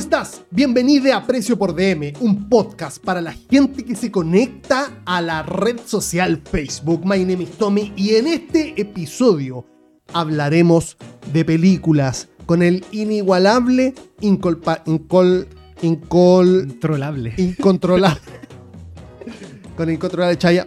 estás? Bienvenida a Precio por DM, un podcast para la gente que se conecta a la red social Facebook. My name is Tommy y en este episodio hablaremos de películas con el inigualable, incolpa, incol, incol, Controlable. incontrolable, con el incontrolable Chaya,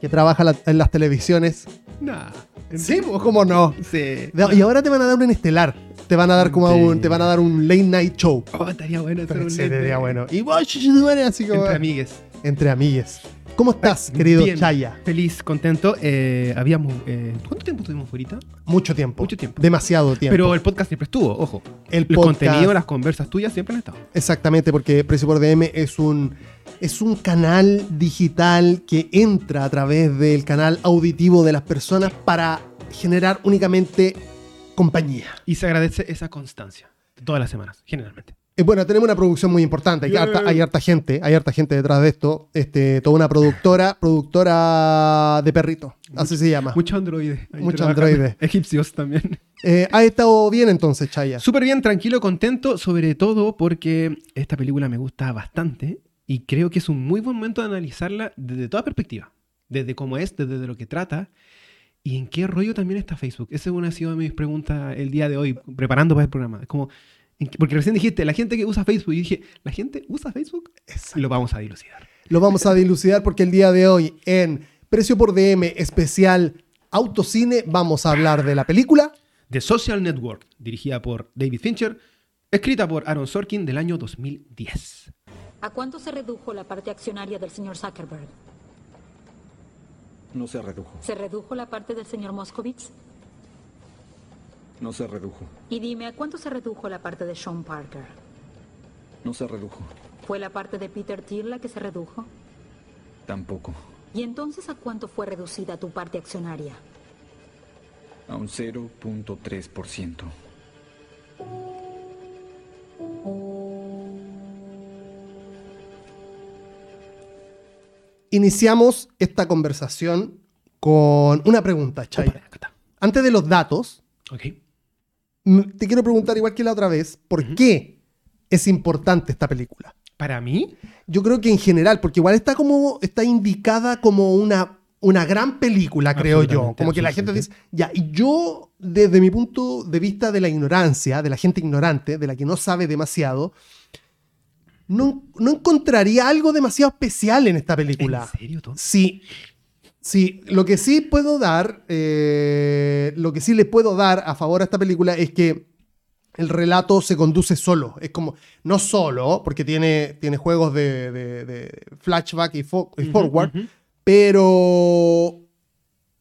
que trabaja la- en las televisiones. Nah. Sí, pues, ¿cómo no? Sí. De- Y ahora te van a dar un estelar. Te van a dar como Sí. un, te van a dar un late night show. Oh, estaría bueno hacer un Sí, lente. sería bueno. Y vos, así como Entre amigues. entre amigues. ¿Cómo estás, querido Bien. Chaya? Feliz, contento. Eh, habíamos. eh, ¿Cuánto tiempo estuvimos ahorita? Mucho tiempo. Mucho tiempo. Demasiado tiempo. Pero el podcast siempre estuvo, ojo. el El podcast- contenido, las conversas tuyas siempre han estado. Exactamente, porque Precio por DM es un, es un canal digital que entra a través del canal auditivo de las personas para generar únicamente compañía. Y se agradece esa constancia. de Todas las semanas, generalmente. Eh, Bueno, tenemos una producción muy importante. Hay, Yeah. harta, hay harta gente, hay harta gente detrás de esto. Este, toda una productora, productora de perrito, así se llama. Muchos androides. ahí Muchos trabajan. androides. Egipcios también. Eh, ha estado bien entonces, Chaya. Súper bien, tranquilo, contento, sobre todo porque esta película me gusta bastante y creo que es un muy buen momento de analizarla desde toda perspectiva. Desde cómo es, desde lo que trata y en qué rollo también está Facebook. Esa es una sido de mis preguntas el día de hoy, preparando para el programa. Es como, ¿en qué- porque recién dijiste, la gente que usa Facebook, y dije, ¿la gente usa Facebook? Exacto. Lo vamos a dilucidar. Lo vamos a dilucidar porque el día de hoy en Precio por DM especial Autocine vamos a hablar de la película. The Social Network, dirigida por David Fincher, escrita por Aaron Sorkin del año 2010. ¿A cuánto se redujo la parte accionaria del señor Zuckerberg? No se redujo, ¿Se redujo la parte del señor Moscovitz? no se redujo, Y dime, ¿a cuánto se redujo la parte de Sean Parker? no se redujo, ¿Fue la parte de Peter Thiel la que se redujo? tampoco. ¿Y entonces a cuánto fue reducida tu parte accionaria? A un 0.3%. Iniciamos esta conversación con una pregunta, está. Antes de los datos, te quiero preguntar igual que la otra vez, ¿por qué es importante esta película? Para mí, Yo creo que en general, porque igual está como está indicada como una, una gran película, creo yo. Como que la gente dice, ya, y yo desde mi punto de vista de la ignorancia, de la gente ignorante, de la que no sabe demasiado, no, no encontraría algo demasiado especial en esta película. ¿en serio, Tom? Sí, sí, lo que sí puedo dar, eh, lo que sí le puedo dar a favor a esta película es que el relato se conduce solo. Es como, no solo, porque tiene, tiene juegos de, de- de flashback y, fo- y forward, pero,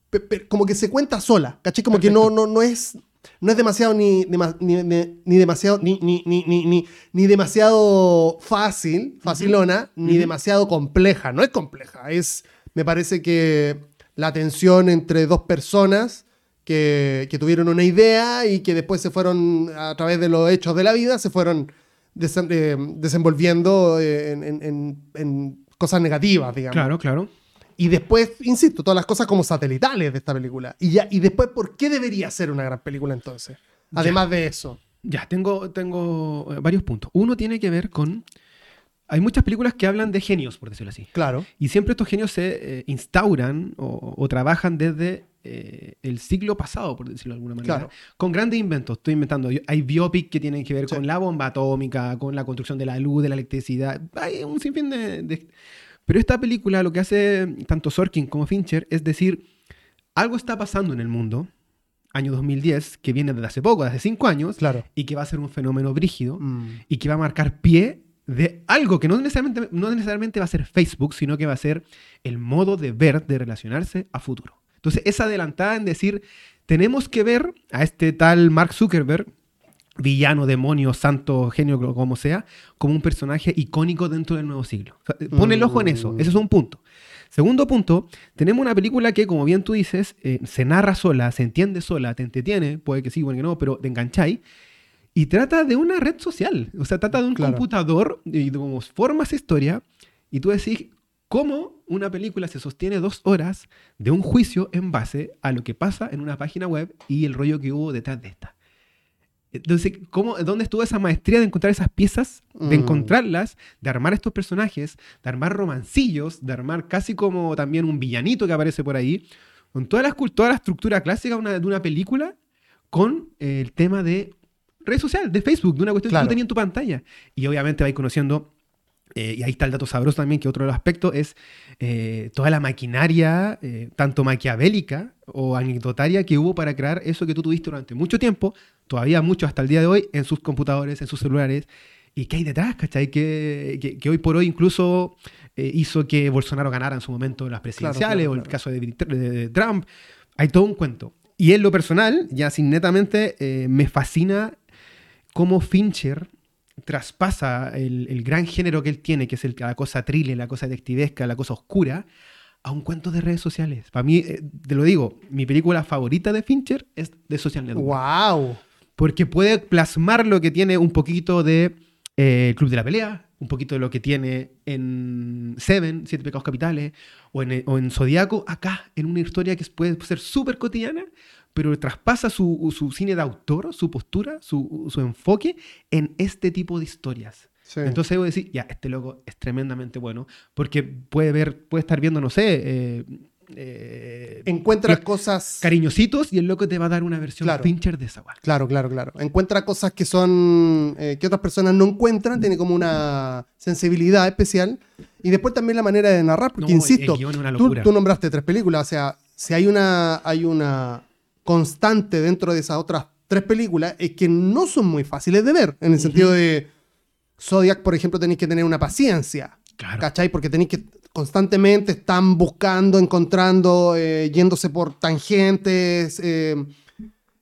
pe- pe- como que se cuenta sola, ¿cachai? Como que no, no, no es... No es demasiado ni, ni, ni- ni demasiado ni, ni, ni, ni, ni- ni demasiado fácil, facilona, ni demasiado compleja. No es compleja. Es, me parece que la tensión entre dos personas que, que tuvieron una idea y que después se fueron, a través de los hechos de la vida, se fueron desen- eh, desenvolviendo eh, en, en- en- en cosas negativas, digamos. Claro, claro. Y después, insisto, todas las cosas como satelitales de esta película. Y, ya, y después, ¿por qué debería ser una gran película entonces? Además de eso. Ya, tengo, tengo eh, varios puntos. Uno tiene que ver con... Hay muchas películas que hablan de genios, por decirlo así. Claro. Y siempre estos genios se eh, instauran o, o trabajan desde eh, el siglo pasado, por decirlo de alguna manera. Claro. Con grandes inventos. Estoy inventando. Hay biopic que tienen que ver Sí. con la bomba atómica, con la construcción de la luz, de la electricidad. Hay un sinfín de, de- Pero esta película lo que hace tanto Sorkin como Fincher es decir, algo está pasando en el mundo, año 2010, que viene desde hace poco, desde hace cinco años, Claro. y que va a ser un fenómeno brígido Mm. y que va a marcar pie de algo que no necesariamente, no necesariamente va a ser Facebook, sino que va a ser el modo de ver, de relacionarse a futuro. Entonces, esa adelantada en decir, tenemos que ver a este tal Mark Zuckerberg, villano, demonio, santo, genio, como sea, como un personaje icónico dentro del nuevo siglo. O sea, pon el ojo en eso, ese es un punto. Segundo punto, tenemos una película que, como bien tú dices, eh, se narra sola, se entiende sola, te entretiene, puede que sí, puede que no, pero te engancháis. Y trata de una red social, o sea, trata de un Claro. computador y de cómo forma esa historia. Y tú decís, ¿cómo una película se sostiene dos horas de un juicio en base a lo que pasa en una página web y el rollo que hubo detrás de esta? Entonces, ¿cómo, ¿dónde estuvo esa maestría de encontrar esas piezas? De Mm. encontrarlas, de armar estos personajes, de armar romancillos, de armar casi como también un villanito que aparece por ahí, con toda la, toda la estructura clásica de una, de una película, con eh, el tema de red social, de Facebook, de una cuestión Claro. que tú tenías en tu pantalla. Y obviamente vais conociendo, eh, y ahí está el dato sabroso también, que otro de los aspectos es eh, toda la maquinaria, eh, tanto maquiavélica o anecdotaria que hubo para crear eso que tú tuviste durante mucho tiempo, todavía mucho hasta el día de hoy, en sus computadores, en sus celulares. ¿Y qué hay detrás, cachai? Que, que, que hoy por hoy incluso eh, hizo que Bolsonaro ganara en su momento las presidenciales claro, o el claro. caso de, de- de Trump. Hay todo un cuento. Y en lo personal, ya sin netamente, eh, me fascina cómo Fincher traspasa el, el gran género que él tiene, que es el, la cosa thriller, la cosa detectivesca, la cosa oscura, a un cuento de redes sociales. Para mí, eh, te lo digo, mi película favorita de Fincher es de Social Network. ¡Wow! Porque puede plasmar lo que tiene un poquito de eh, Club de la Pelea, un poquito de lo que tiene en Seven, Siete Pecados Capitales, o en, o en Zodíaco, acá, en una historia que puede ser súper cotidiana, pero traspasa su, su cine de autor, su postura, su, su enfoque en este tipo de historias. Sí. Entonces debo decir, ya, este loco es tremendamente bueno, porque puede ver, puede estar viendo, no sé, eh, eh, Encuentra cosas. cariñositos y el loco te va a dar una versión Claro. Fincher de esa guay. Claro, claro, claro. Encuentra cosas que son. eh, que otras personas no encuentran, tiene como una sensibilidad especial. Y después también la manera de narrar, porque No, insisto, tú nombraste tres películas, o sea, si hay una, hay una constante dentro de esas otras tres películas, es que no son muy fáciles de ver, en el sentido de Zodiac, por ejemplo, tenéis que tener una paciencia. Claro. ¿Cachai? Porque tenéis que constantemente están buscando, encontrando, eh, yéndose por tangentes. eh,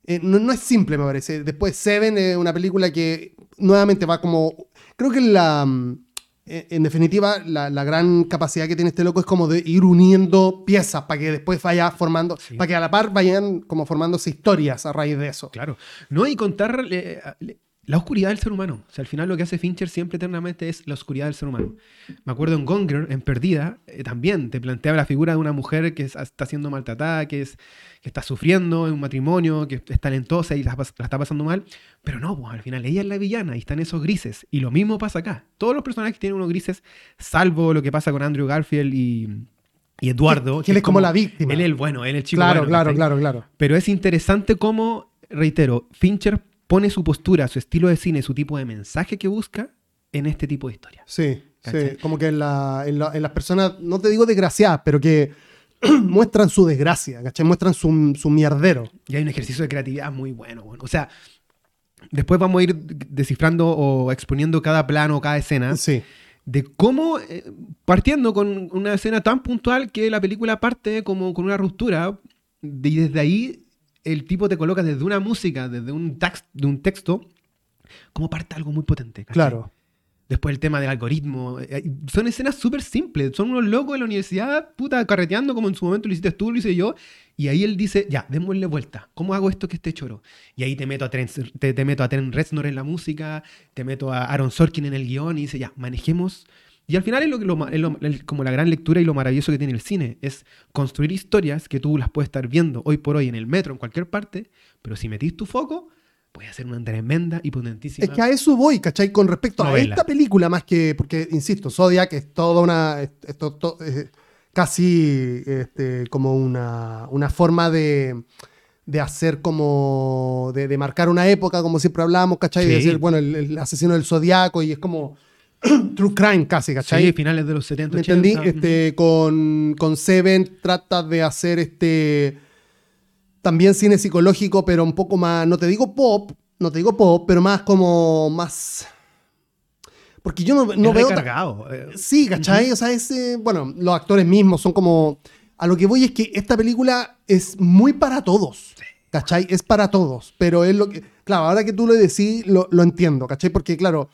eh, no, no es simple, me parece. Después Seven es una película que nuevamente va como... Creo que la... mm, En definitiva, la, la gran capacidad que tiene este loco es como de ir uniendo piezas para que después vaya formando, Sí. para que a la par vayan como formándose historias a raíz de eso. Claro. No, y contar la oscuridad del ser humano. O sea, al final lo que hace Fincher siempre eternamente es la oscuridad del ser humano. Me acuerdo en Gonger, en Perdida, eh, también te planteaba la figura de una mujer que es- está siendo maltratada, que, es, que está sufriendo en un matrimonio, que es talentosa y la, la está pasando mal. Pero no, pues al final ella es la villana y están esos grises. Y lo mismo pasa acá. Todos los personajes tienen unos grises, salvo lo que pasa con Andrew Garfield y, y Eduardo. Que- él es como la víctima. Él es el bueno, él es el chico Claro, bueno, claro, claro, claro. Pero es interesante cómo, reitero, Fincher pone su postura, su estilo de cine, su tipo de mensaje que busca en este tipo de historias. Sí, sí. Como que en, la- en la- en las personas, no te digo desgraciadas, pero que muestran su desgracia, ¿cachai? Muestran su, su mierdero. Y hay un ejercicio de creatividad muy bueno. bueno. O sea, después vamos a ir descifrando o exponiendo cada plano, cada escena, Sí. de cómo, eh, partiendo con una escena tan puntual que la película parte como con una ruptura, y desde ahí el tipo te coloca desde una música, desde un, tax- de un texto, como parte algo muy potente. ¿cachai? Claro. Después el tema del algoritmo. eh, Son escenas súper simples. Son unos locos de la universidad, puta, carreteando como en su momento lo hiciste tú, lo hice yo. Y ahí él dice, ya, démosle vuelta. ¿Cómo hago esto que esté choro? Y ahí te meto a Trent, te, te meto a Trent Reznor en la música, te meto a Aaron Sorkin en el guion y dice, ya, manejemos. Y al final es, lo, lo es lo- como la gran lectura y lo maravilloso que tiene el cine. Es construir historias que tú las puedes estar viendo hoy por hoy en el metro, en cualquier parte, pero si metís tu foco, puedes hacer una tremenda y potentísima Es que a eso voy, ¿cachai? Con respecto a esta película, más que, porque, insisto, Zodiac es toda una, es- es to- to- es casi este, como una, una forma de, de hacer como, de, de marcar una época, como siempre hablamos, ¿cachai? De Sí. decir, bueno, el, el asesino del Zodiaco y es como true crime casi, ¿cachai? Sí, finales de los 70, ¿Me 80. entendí? Este, con, con Seven trata de hacer este también cine psicológico, pero un poco más, no te digo pop, no te digo pop, pero más como más... Porque yo no, no veo... recargado, eh, Sí, ¿cachai? O sea, es, eh, bueno, los actores mismos son como... A lo que voy es que esta película es muy para todos. ¿Cachai? Es para todos. Pero es lo que... Claro, ahora que tú lo decís, lo, lo entiendo, ¿cachai? Porque, claro,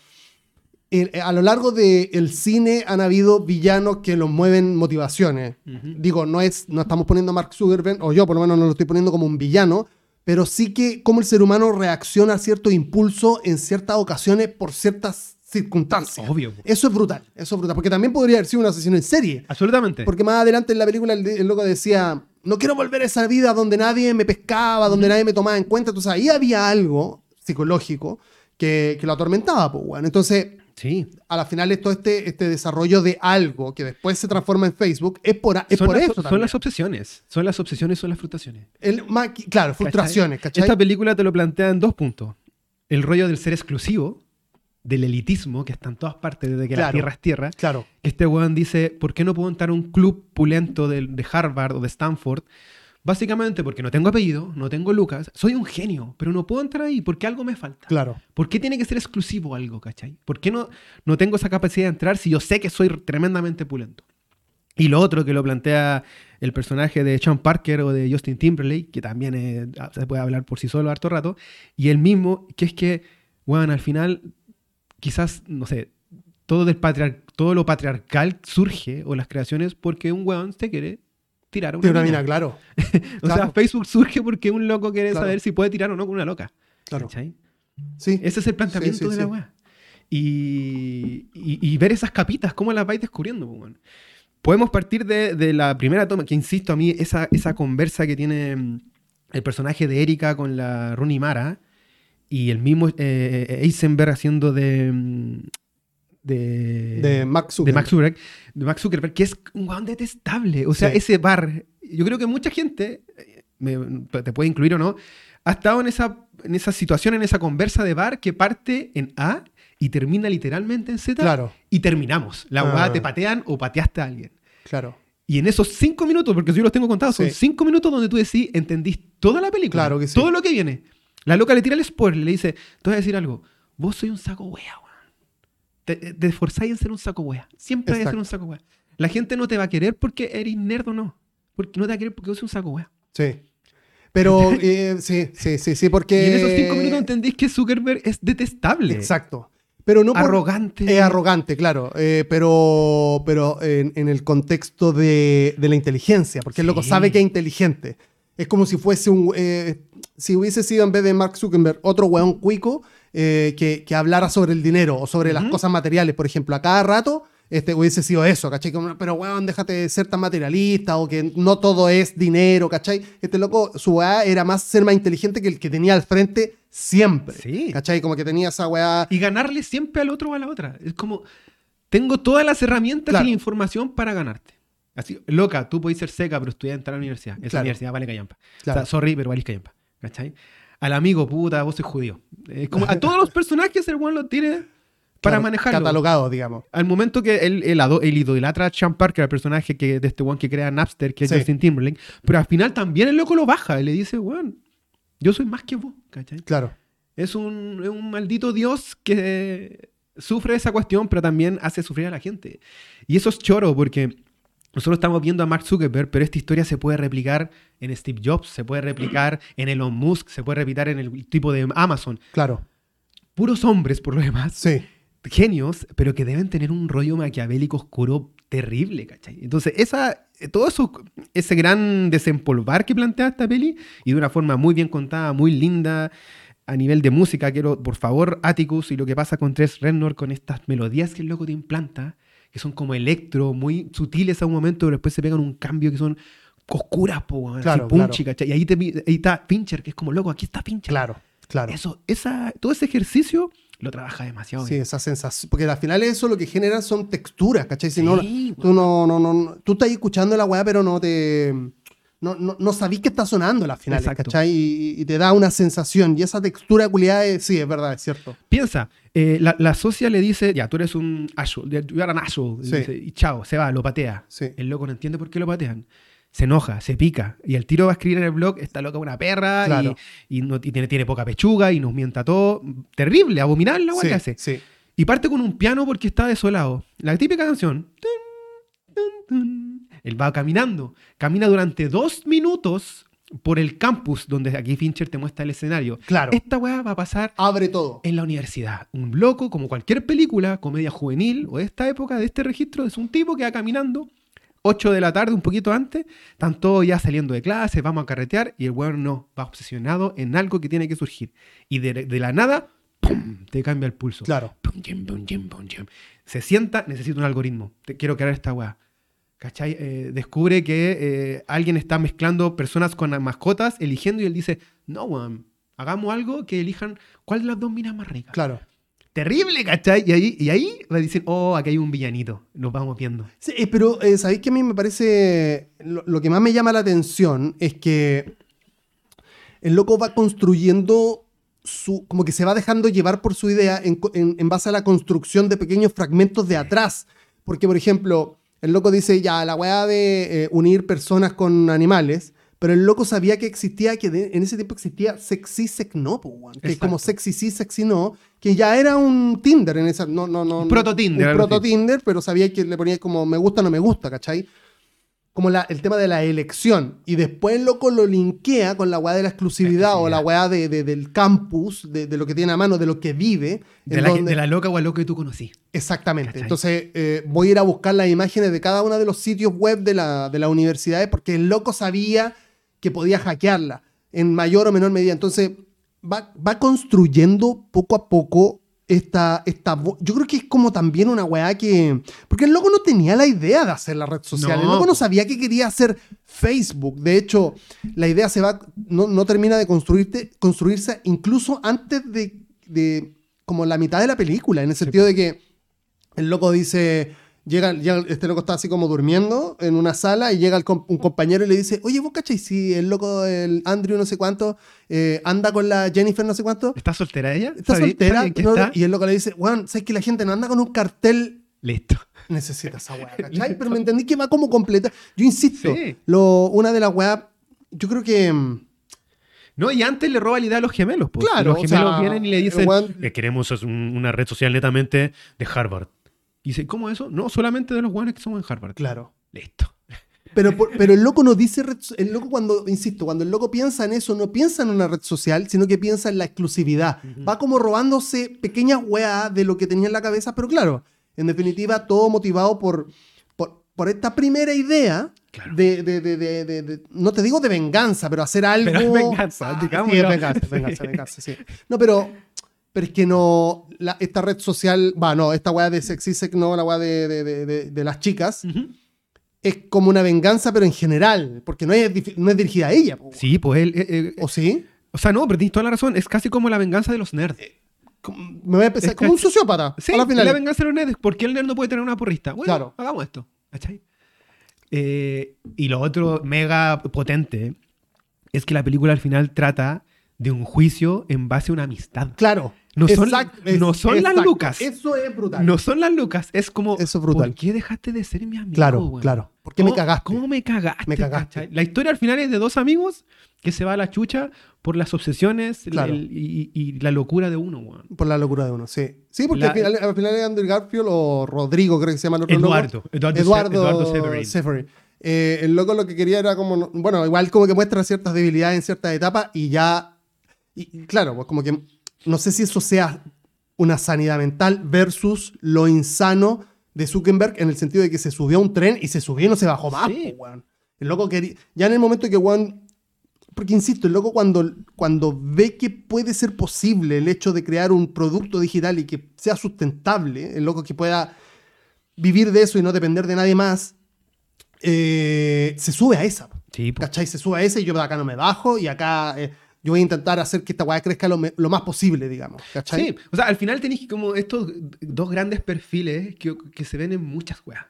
a lo largo del cine han habido villanos que los mueven motivaciones. Digo, no, es, no estamos poniendo a Mark Zuckerberg, o yo por lo menos no lo estoy poniendo como un villano, pero sí que como el ser humano reacciona a cierto impulso en ciertas ocasiones por ciertas circunstancias. Obvio. Eso es brutal, eso es brutal. Porque también podría haber sido un asesino en serie. Absolutamente. Porque más adelante en la película el, el loco decía, no quiero volver a esa vida donde nadie me pescaba, donde nadie me tomaba en cuenta. Entonces ahí había algo psicológico que, que lo atormentaba, pues, weón. Entonces, Sí. a la final es todo este, este desarrollo de algo que después se transforma en Facebook, es por, es son, por las, eso son también. las obsesiones. Son las obsesiones, son las frustraciones. El claro, frustraciones, ¿cachai? Esta película te lo plantea en dos puntos. El rollo del ser exclusivo, del elitismo, que está en todas partes desde que la Claro. tierra es tierra. Claro, Este weón dice, ¿por qué no puedo entrar a un club pulento de, de Harvard o de Stanford? Básicamente porque no tengo apellido, no tengo Lucas, soy un genio, pero no puedo entrar ahí porque algo me falta. claro. ¿Por qué tiene que ser exclusivo algo, cachai? ¿Por qué no, no tengo esa capacidad de entrar si yo sé que soy tremendamente pulento? Y lo otro que lo plantea el personaje de Sean Parker o de Justin Timberlake, que también eh, se puede hablar por sí solo harto rato, y el mismo, que es que, bueno, al final, quizás, no sé, todo, del patriar- todo lo patriarcal surge, o las creaciones, porque un weón se quiere tirar a una, Tiene una mina. mina, claro. O sea. Facebook surge porque un loco quiere Claro. saber si puede tirar o no con una loca. Claro. ¿cachai? Sí. Ese es el planteamiento Sí, sí, de la weá. Y, y- y ver esas capitas, cómo las vais descubriendo. Podemos partir de, de la primera toma, que insisto, a mí, esa, esa conversa que tiene mm, el personaje de Erika con la Rooney Mara y el mismo eh, Eisenberg haciendo de. De, De Mark de Zuckerberg. Max Zuckerberg, de Max Zuckerberg, que es un weón detestable. O sea, Sí. ese bar, yo creo que mucha gente, me- te puede incluir o no, ha estado en esa, en esa situación, en esa conversa de bar que parte en A y termina literalmente en Z Claro, y terminamos. La Ah. weá te patean o pateaste a alguien. claro. Y en esos cinco minutos, porque yo los tengo contados, son cinco minutos donde tú decís, entendís toda la película. Claro que sí. Todo lo que viene. La loca le tira el spoiler, le dice, te voy a decir algo, vos soy un saco wea. Te, te esforzáis en ser un saco wea. Siempre vais a ser un saco wea. La gente no te va a querer porque eres nerd o no. Porque no te va a querer porque sos un saco wea. Sí. Pero eh, sí, sí, sí, sí, porque. Y en esos cinco minutos entendís que Zuckerberg es detestable. Exacto. Pero no por- Arrogante. Es arrogante, claro. eh, pero pero en, en el contexto de, de la inteligencia, porque el loco Sí. sabe que es inteligente. Es como si fuese un. eh, si hubiese sido en vez de Mark Zuckerberg otro weón cuico eh, que, que hablara sobre el dinero o sobre las cosas materiales, por ejemplo, a cada rato. Este hubiese sido eso, ¿cachai? Como, pero weón, déjate de ser tan materialista o que no todo es dinero, ¿cachai? Este loco, su weá era más ser más inteligente que el que tenía al frente siempre. Sí. ¿Cachai? Como que tenía esa weá. Y ganarle siempre al otro o a la otra. Es como, tengo todas las herramientas Claro. y la información para ganarte. Así, loca, tú puedes ser seca, pero estudiar entrar a la universidad. Esa Claro. universidad vale callampa. Claro. O sea, sorry, pero valís callampa. ¿Cachai? Al amigo, puta, vos sois judío. Como a todos los personajes el weón lo tiene para Claro, manejarlo. Catalogado, digamos. Al momento que él, él, él idolatra a Sean Parker, el personaje que, de este weón que crea Napster, que es Sí. Justin Timberlake, pero al final también el loco lo baja y le dice, weón, yo soy más que vos, ¿cachai? Claro. Es un, es un maldito dios que sufre esa cuestión, pero también hace sufrir a la gente. Y eso es choro, porque nosotros estamos viendo a Mark Zuckerberg, pero esta historia se puede replicar en Steve Jobs, se puede replicar en Elon Musk, se puede replicar en el tipo de Amazon. Claro. Puros hombres, por lo demás, Sí. genios, pero que deben tener un rollo maquiavélico oscuro terrible, ¿cachai? Entonces, esa, todo eso, ese gran desempolvar que plantea esta peli, y de una forma muy bien contada, muy linda, a nivel de música, quiero, por favor, Atticus y lo que pasa con Tres Renor, con estas melodías que el loco te implanta, que son como electro, muy sutiles a un momento, pero después se pegan un cambio que son oscuras, po, weón, así Claro, punchy, claro. ¿cachai? Y ahí, te, ahí está Fincher, que es como loco, aquí está Fincher. Claro. Claro. Eso, esa, todo ese ejercicio lo trabaja demasiado Sí, bien. esa sensación. Porque al final eso lo que genera son texturas, ¿cachai? Si no, Sí, tú no, no, no, no- tú estás escuchando la weá, pero no te. No, no, no sabís que está sonando al final, Exacto. ¿cachai? Y, y te da una sensación. Y esa textura culiada, es- sí, es verdad, es cierto. Piensa, eh, la, la socia le dice, ya, tú eres un asshole, you are an asshole", y, Sí. dice, y chao, se va, lo patea. Sí. El loco no entiende por qué lo patean. Se enoja, se pica. Y el tiro va a escribir en el blog, está loca una perra Claro. y, y no, y tiene, tiene poca pechuga y nos mienta todo. Terrible, abominable la Sí, que hace. sí. Y parte con un piano porque está desolado. La típica canción. Tun, tun, tun. Él va caminando. Camina durante dos minutos por el campus donde aquí Fincher te muestra el escenario. Claro. Esta weá va a pasar Abre todo. en la universidad. Un loco, como cualquier película, comedia juvenil o de esta época, de este registro, es un tipo que va caminando 8 de la tarde, un poquito antes, están todos ya saliendo de clase, vamos a carretear, y el weón no, va obsesionado en algo que tiene que surgir. Y de, de la nada, ¡pum! te cambia el pulso. Claro. Pum, pum. Se sienta, necesito un algoritmo. Te, quiero crear esta weá. ¿Cachai? Eh, descubre que eh, alguien está mezclando personas con mascotas, eligiendo, y él dice, no, weón, Hagamos algo que elijan cuál de las dos minas más ricas. Claro. Terrible, ¿cachai? Y ahí, y ahí me dicen, oh, aquí hay un villanito. Nos vamos viendo. Sí, eh, pero ¿sabéis que a mí me parece... Lo, lo que más me llama la atención es que el loco va construyendo su... como que se va dejando llevar por su idea en- en base a la construcción de pequeños fragmentos de atrás. Porque, por ejemplo, el loco dice, ya, la weá de eh, unir personas con animales, pero el loco sabía que existía, que de- en ese tiempo existía sexy, sex no, po, que es como sexy sí, sexy no, que ya era un Tinder en esa... No, no, no, Un proto-Tinder, Un algo así. proto-Tinder, pero sabía que le ponía como me gusta, no me gusta, ¿cachai? Como la- el tema de la elección. Y después el loco lo linkea con la weá de la exclusividad o la weá de, de- del campus, de, de lo que tiene a mano, de lo que vive. De la, donde- loca o al loco que tú conocí. Exactamente. ¿Cachai? Entonces eh, voy a ir a buscar las imágenes de cada uno de los sitios web de la, de las universidades porque el loco sabía que podía hackearla en mayor o menor medida. Entonces va, va construyendo poco a poco esta, esta... Yo creo que es como también una weá que... Porque el loco no tenía la idea de hacer la red social. el loco no sabía que quería hacer Facebook. De hecho, la idea se va... No, no termina de construirte, construirse incluso antes de, de... Como la mitad de la película. En el sentido de que el loco dice, llega, llega- este loco está así como durmiendo en una sala y llega el un compañero y le dice, oye, vos cachai, si el loco, el Andrew no sé cuánto, eh, anda con la Jennifer no sé cuánto, ¿Está soltera ella? está ¿Sabe- soltera, sabe No, está? y el loco le dice, weón, ¿sabes que la gente no anda con un cartel? Listo. Necesita esa weá, ¿cachai? Pero me entendí que va como completa. Yo insisto, Sí. lo, una de las weas, yo creo que... mm, No, y antes le roba la idea a los gemelos. pues. Claro, Los o gemelos sea, vienen y le dicen, weón- "Eh, queremos una red social netamente de Harvard. Y dice, ¿cómo eso? No, solamente de los guanes que somos en Harvard. Claro. Listo. Pero, pero el loco no dice, red el loco cuando, insisto, cuando el loco piensa en eso, no piensa en una red social, sino que piensa en la exclusividad. Va como robándose pequeñas weas de lo que tenía en la cabeza, pero claro, en definitiva, todo motivado por, por, por esta primera idea Claro. de, de- de- de- no te digo de venganza, pero hacer algo... Pero es venganza, Ah, digámoslo. sí, es venganza, venganza, venganza, sí. No, pero... Pero es que no, la- esta red social, va, no, esta weá de sexy sex, no, la weá de, de- de- las chicas, es como una venganza, pero en general, porque no es, dif- no es dirigida a ella. po. Sí, pues él... eh, eh, ¿O sí? o sea, no, pero tienes toda la razón. Es casi como la venganza de los nerds. Como- Me voy a empezar Es como un sociópata. Sí, a la final. la venganza de los nerds. ¿Por qué el nerd no puede tener una porrista? Bueno, Claro. hagamos esto. ¿Cachai? Eh, y lo otro mega potente es que la película al final trata de un juicio en base a una amistad. Claro. No son- Exacto, no son las lucas. Eso es brutal. No son las lucas, es como. Eso es brutal. ¿Por qué dejaste de ser mi amigo? Claro, claro. ¿Por qué me ¿Cómo- cagaste? ¿Cómo me cagaste? Me cagaste. La historia al final es de dos amigos que se va a la chucha por las obsesiones Claro. el- y, y la locura de uno, weón. Por la locura de uno, sí. Sí, porque La- al, final, al final es Andrew Garfield o Rodrigo, creo que se llama el otro loco. Eduardo. Eduardo, Eduardo, Eduardo Severin. Severin. Eh, el loco lo que quería era como, bueno, igual como que muestra ciertas debilidades en ciertas etapas y ya, y claro, pues como que no sé si eso sea una sanidad mental versus lo insano de Zuckerberg en el sentido de que se subió a un tren y se subió y no se bajó más. Sí. weón. El loco quería, ya en el momento que Juan, porque insisto, el loco cuando, cuando ve que puede ser posible el hecho de crear un producto digital y que sea sustentable, el loco que pueda vivir de eso y no depender de nadie más, eh, se sube a esa. Sí. ¿Cachai? Se sube a esa y yo acá no me bajo y acá eh, yo voy a intentar hacer que esta weá crezca lo, más posible, digamos. ¿Cachai? Sí, o sea, al final tenéis como estos dos grandes perfiles que, que se ven en muchas weas.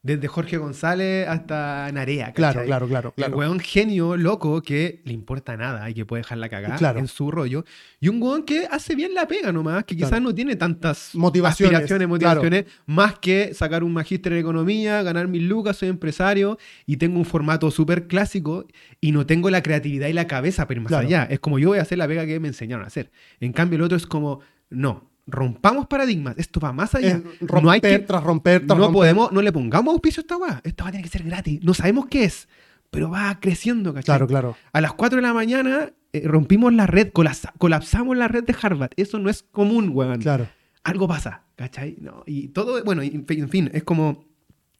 Desde Jorge González hasta Narea. Claro, claro, claro, claro. El weón genio, loco, que le importa nada y que puede dejar la cagada Claro. en su rollo. Y un weón que hace bien la pega nomás, que quizás Claro. no tiene tantas Motivaciones, aspiraciones, motivaciones, más que sacar un magíster en economía, ganar mil lucas, soy empresario y tengo un formato súper clásico y no tengo la creatividad y la cabeza para ir más allá. Es como yo voy a hacer la pega que me enseñaron a hacer. En cambio, el otro es como, no, rompamos paradigmas, esto va más allá. Es romper no hay que, tras romper tras no romper. podemos, no le pongamos auspicio a esta weá. Esta weá tiene que ser gratis. No sabemos qué es, pero va creciendo, ¿cachai? Claro, claro. A las 4 de la mañana eh, rompimos la red, colapsa- colapsamos la red de Harvard. Eso no es común, weón. Claro. Algo pasa, ¿cachai? No, y todo, bueno, y en fin, en fin, es como,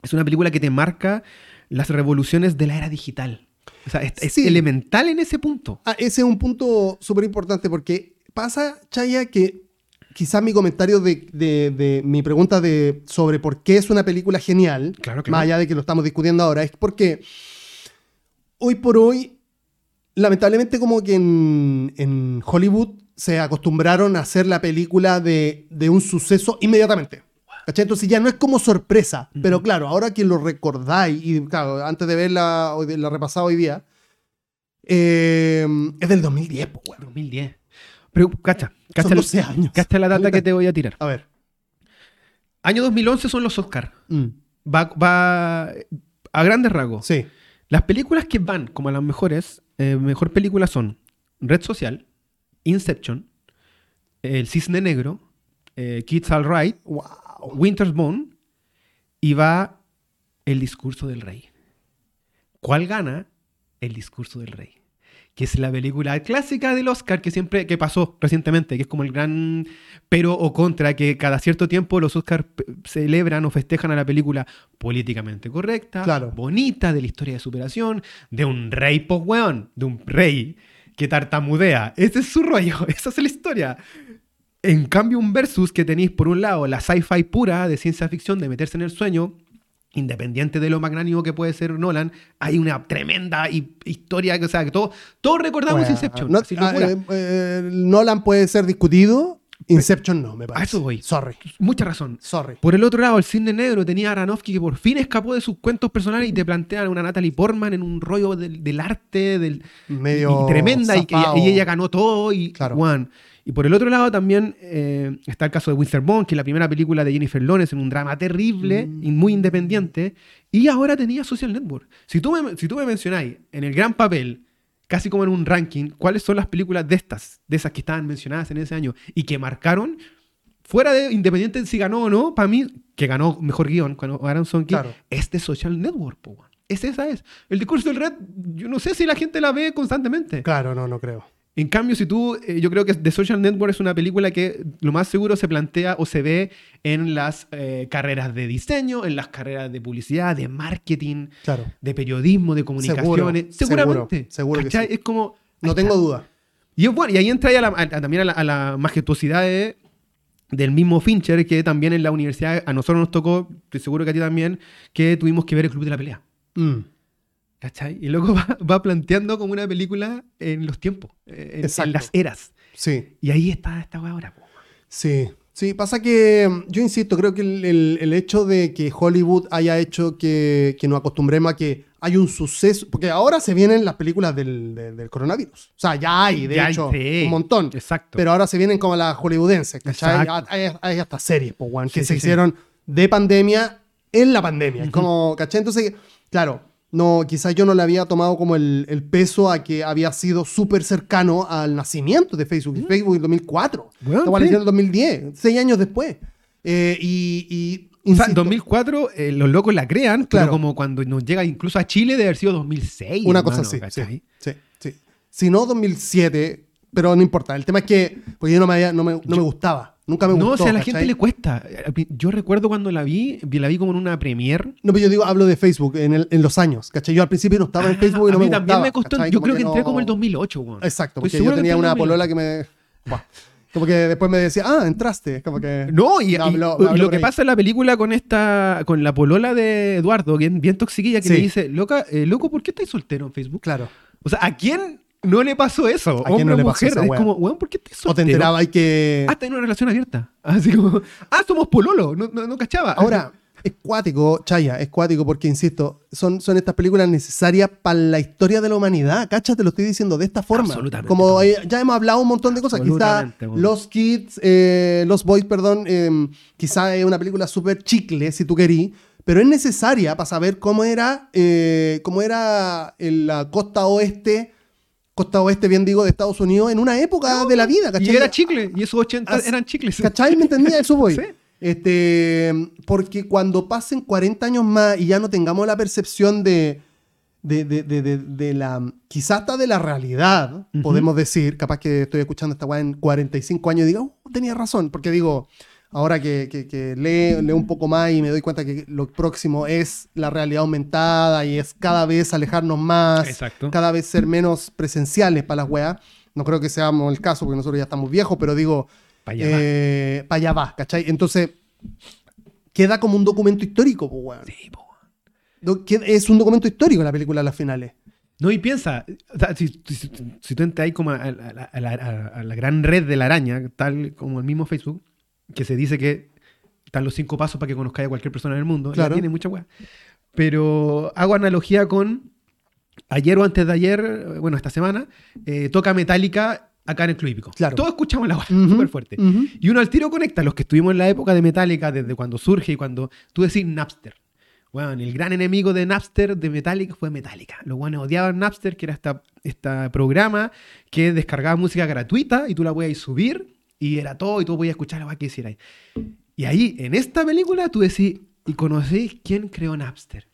es una película que te marca las revoluciones de la era digital. O sea, es, es Sí. elemental en ese punto. Ah, ese es un punto súper importante porque pasa, Chaya, que quizás mi comentario de, de- de mi pregunta de, sobre por qué es una película genial, Claro que más no. allá de que lo estamos discutiendo ahora, es porque hoy por hoy lamentablemente como que en, en Hollywood se acostumbraron a hacer la película de, de un suceso inmediatamente. ¿Cachai? Entonces ya no es como sorpresa, pero claro, ahora que lo recordáis, y claro, antes de verla, la repasada hoy día, eh, es del 2010, pues, weón. 2010. Pero, cacha, cacha, Son el- 12 años. cacha la data que te voy a tirar. A ver. Año 2011 son los Oscars. Mm, Va, va a grandes rasgos. sí. Las películas que van como las mejores, eh, mejor películas son Red Social, Inception, El Cisne Negro, eh, Kids All Right, Wow. Winter's Bone y va El Discurso del Rey. ¿Cuál gana? El Discurso del Rey. Que es la película clásica del Oscar que siempre que pasó recientemente, que es como el gran pero o contra que cada cierto tiempo los Oscars celebran o festejan a la película políticamente correcta, Claro. bonita, de la historia de superación, de un rey post weón, de un rey que tartamudea. Ese es su rollo, esa es la historia. En cambio, un versus que tenéis por un lado la sci-fi pura de ciencia ficción, de meterse en el sueño, independiente de lo magnánimo que puede ser Nolan, hay una tremenda hi- historia que, o sea, que todos, todos recordamos Bueno, Inception. no- eh, eh, Nolan puede ser discutido, Inception no, me parece. A eso voy. Sorry, Mucha razón. sorry. Por el otro lado, el cine negro tenía a Aronofsky que por fin escapó de sus cuentos personales y te plantean una Natalie Portman en un rollo del, del arte, del, Medio y tremenda, y, y ella ganó todo. Y, Claro. guan. Y por el otro lado también eh, está el caso de Winter Bone, que es la primera película de Jennifer Lawrence en un drama terrible Mm. y muy independiente. Y ahora tenía Social Network. Si tú me, si tú me mencionáis en el gran papel, casi como en un ranking, cuáles son las películas de estas, de esas que estaban mencionadas en ese año y que marcaron, fuera de independiente si ganó o no, para mí, que ganó mejor guion, cuando Aaron Sorkin, Claro. es de Social Network, po. Es esa es. El discurso del red, yo no sé si la gente la ve constantemente. Claro, no, no creo. En cambio, si tú, eh, yo creo que The Social Network es una película que lo más seguro se plantea o se ve en las eh, carreras de diseño, en las carreras de publicidad, de marketing, Claro. de periodismo, de comunicaciones. Seguramente. seguro, que sí. Es como. No tengo está. duda. Y, es bueno, y ahí entra ya la- a- también a la, a la majestuosidad de- del mismo Fincher, que también en la universidad a nosotros nos tocó, estoy seguro que a ti también, que tuvimos que ver el Club de la Pelea. Mm, ¿Cachai? Y luego va, va planteando como una película en los tiempos, eh, en- las eras. sí, Y ahí está esta weá ahora. po. sí. Sí, pasa que mm, yo insisto, creo que el, el- el hecho de que Hollywood haya hecho que, que nos acostumbremos a que hay un suceso, porque ahora se vienen las películas del, del- del coronavirus. O sea, ya hay, de Ya hay, hecho, sí. un montón. Exacto. Pero ahora se vienen como las hollywoodenses, ¿cachai? Hay, hay hasta series, po, weón, que Sí, se sí, hicieron de pandemia en la pandemia. Es como, ¿cachai? Entonces, claro, no, quizás yo no le había tomado como el, el peso a que había sido súper cercano al nacimiento de Facebook. Y Facebook en 2004. Weón, Estaba sí. en 2010, seis años después. Eh, y, y O sea, en insisto, 2004 eh, los locos la crean, Claro. pero como cuando nos llega incluso a Chile debe haber sido 2006. Una hermano, cosa así. Sí, sí, sí. Si no, 2007, pero no importa. El tema es que, porque yo no me, había- no me, no me gustaba. Nunca me No, gustó. o sea, a la ¿cachai? gente le cuesta. Yo recuerdo cuando la vi, la vi como en una premiere. No, pero yo digo, hablo de Facebook en, el- en los años, ¿cachai? Yo al principio no estaba en Ah, Facebook y no a me mí también gustaba, me costó. ¿cachai? Yo creo que no- entré como el 2008, weón. Exacto, porque seguro yo tenía una 2008. polola que me... Buah. Como que después me decía, ah, entraste. Como que... No, y, habló- y lo que ahí. pasa en la película con esta, con la polola de Eduardo, bien, bien toxiquilla, que Sí. le dice, loca, eh, loco, ¿por qué estás soltero en Facebook? Claro. O sea, ¿a quién no le pasó eso? ¿A no Hombre o le pasó mujer. esa es como, weón, ¿por qué estás soltero? O te enteraba y que... Ah, tenés una relación abierta. Así como, ah, somos pololo, no, no, no cachaba. Ahora, es cuático, Chaya, es cuático porque, insisto, son, son estas películas necesarias para la historia de la humanidad. Cacha, te lo estoy diciendo de esta forma. Absolutamente, Como eh, ya hemos hablado un montón de cosas. Quizá bueno. Los Kids, eh, Los Boys, perdón, eh, quizá es una película súper chicle, si tú querís, pero es necesaria para saber cómo era, eh, cómo era en la costa oeste, costa oeste, bien digo, de Estados Unidos en una época de la vida, ¿cachai? y era chicle, y esos 80 As- eran chicles. ¿Cachai? ¿Me entendía? Eso voy. Sí. Este, porque cuando pasen 40 años más y ya no tengamos la percepción de, de, de, de, la, quizás hasta de la realidad, podemos decir, capaz que estoy escuchando esta weá en 45 años y digo, "Uh, tenía razón, porque digo, ahora que, que, que leo, leo un poco más y me doy cuenta que lo próximo es la realidad aumentada y es cada vez alejarnos más, Exacto. cada vez ser menos presenciales para las weas. No creo que seamos el caso porque nosotros ya estamos viejos, pero digo, Pa' allá eh, pa' allá va, ¿cachai? Entonces, queda como un documento histórico, pues, weón. Sí, po. Es un documento histórico la película las finales. No, y piensa, si, si- si tú entras ahí como a la gran red de la araña, tal como el mismo Facebook, que se dice que están los cinco pasos para que conozcáis a cualquier persona en el mundo, Claro. tiene mucha weá. Pero hago analogía con ayer o antes de ayer, bueno, esta semana, eh, toca Metallica acá en el Club Hípico. Claro. Todos escuchamos la weá, Ujú, súper fuerte. ujú. Y uno al tiro conecta, los que estuvimos en la época de Metallica, desde cuando surge y cuando tú decís Napster. Bueno, el gran enemigo de Napster, de Metallica, fue Metallica. Los buenos odiaban Napster, que era esta, este programa que descargaba música gratuita y tú la podías subir y era todo y tú podías escuchar lo que hicieras. Y ahí, en esta película, tú decís, y conocéis quién creó Napster.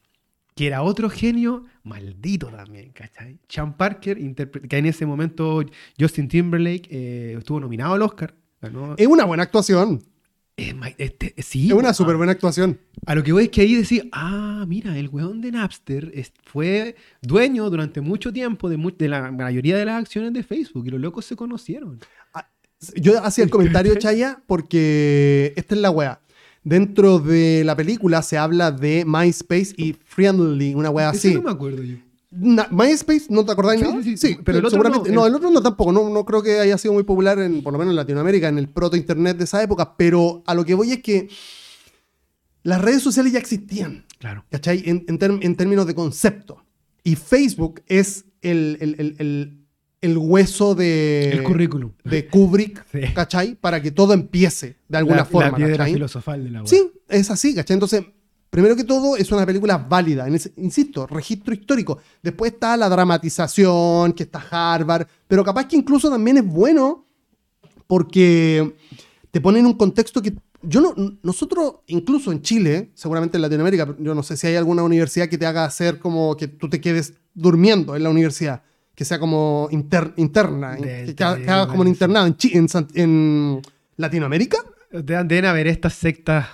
Que era otro genio maldito también, ¿cachai? Sean Parker, que en ese momento Justin Timberlake eh, estuvo nominado al Oscar. ganó- Es una buena actuación. es este- sí, Es una weón. súper buena actuación. A lo que voy es que ahí decís, ah, mira, el weón de Napster es- fue dueño durante mucho tiempo de, de la mayoría de las acciones de Facebook y los locos se conocieron. Yo hacía el comentario, Chaya, porque esta es la wea. Dentro de la película se habla de MySpace y Friendly, una Ese así. no me acuerdo yo. Na- MySpace, ¿no te acordás? Sí, nada? sí, sí, pero el otro seguramente. no, No, el- el otro no tampoco. No, no creo que haya sido muy popular, en, por lo menos en Latinoamérica, en el proto-internet de esa época. Pero a lo que voy es que las redes sociales ya existían. Claro. ¿cachai? En, en en términos de concepto. Y Facebook es el, el- el- el- hueso de, el currículum. de Kubrick, Sí. ¿cachai? Para que todo empiece de alguna la, forma. La piedra ¿cachai? filosofal de la web. Sí, es así, ¿cachai? Entonces, primero que todo, es una película válida, en ese- insisto, registro histórico. Después está la dramatización, que está Harvard, pero capaz que incluso también es bueno porque te pone en un contexto que yo no, nosotros, incluso en Chile, seguramente en Latinoamérica, yo no sé si hay alguna universidad que te haga hacer como que tú te quedes durmiendo en la universidad, que sea como inter- interna, que, haga- como un internado en, en Latinoamérica. Deben, haber estas sectas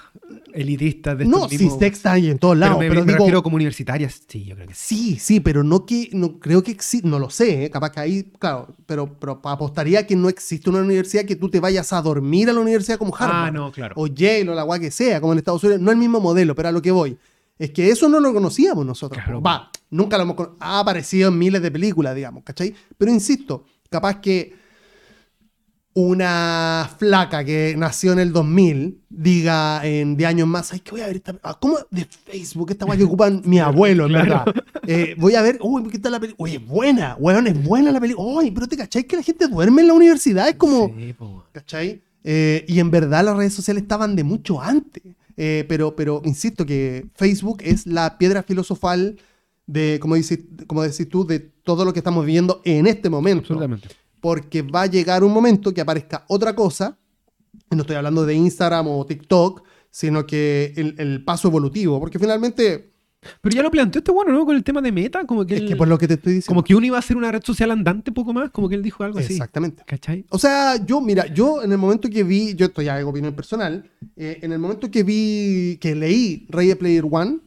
elitistas de No, estos sí, mismos- sexta y en todos Pero lados. me, Pero, me digo, refiero como universitarias. Sí, yo creo que sí. sí, sí, pero no que, no creo que existe, no lo sé, ¿eh? capaz que ahí, claro, pero, pero apostaría que no existe una universidad que tú te vayas a dormir a la universidad como Harvard. Ah, no, claro. O Yale o la guay que sea, como en Estados Unidos, no el mismo modelo, pero a lo que voy. Es que eso no lo conocíamos nosotros. Claro. Va, nunca lo hemos Ha aparecido en miles de películas, digamos, ¿cachai? Pero insisto, capaz que una flaca que nació en el 2000 diga en 10 años más, ay, que voy a ver esta... ah, ¿Cómo? De Facebook, esta guay que ocupan mi abuelo, en Claro. verdad. Eh, voy a ver, uy, ¿qué tal la película? Oye, es buena, weón, es buena la película. Uy, pero te cachai que la gente duerme en la universidad, es como... Sí. ¿Cachai? Eh, y en verdad las redes sociales estaban de mucho antes. Eh, pero, pero insisto que Facebook es la piedra filosofal de, como, dices, como decís tú, de todo lo que estamos viviendo en este momento. Absolutamente. Porque va a llegar un momento que aparezca otra cosa. No estoy hablando de Instagram o TikTok, sino que el, el paso evolutivo. Porque finalmente, Pero ya lo planteó este bueno, ¿no? Con el tema de meta, como que, es él- que por lo que te estoy diciendo. como que uno iba a ser una red social andante poco más, como que él dijo algo así. Exactamente. ¿Cachai? O sea, yo, mira, yo en el momento que vi, yo esto ya es opinión personal, eh, en el momento que vi, que leí Ready Player One,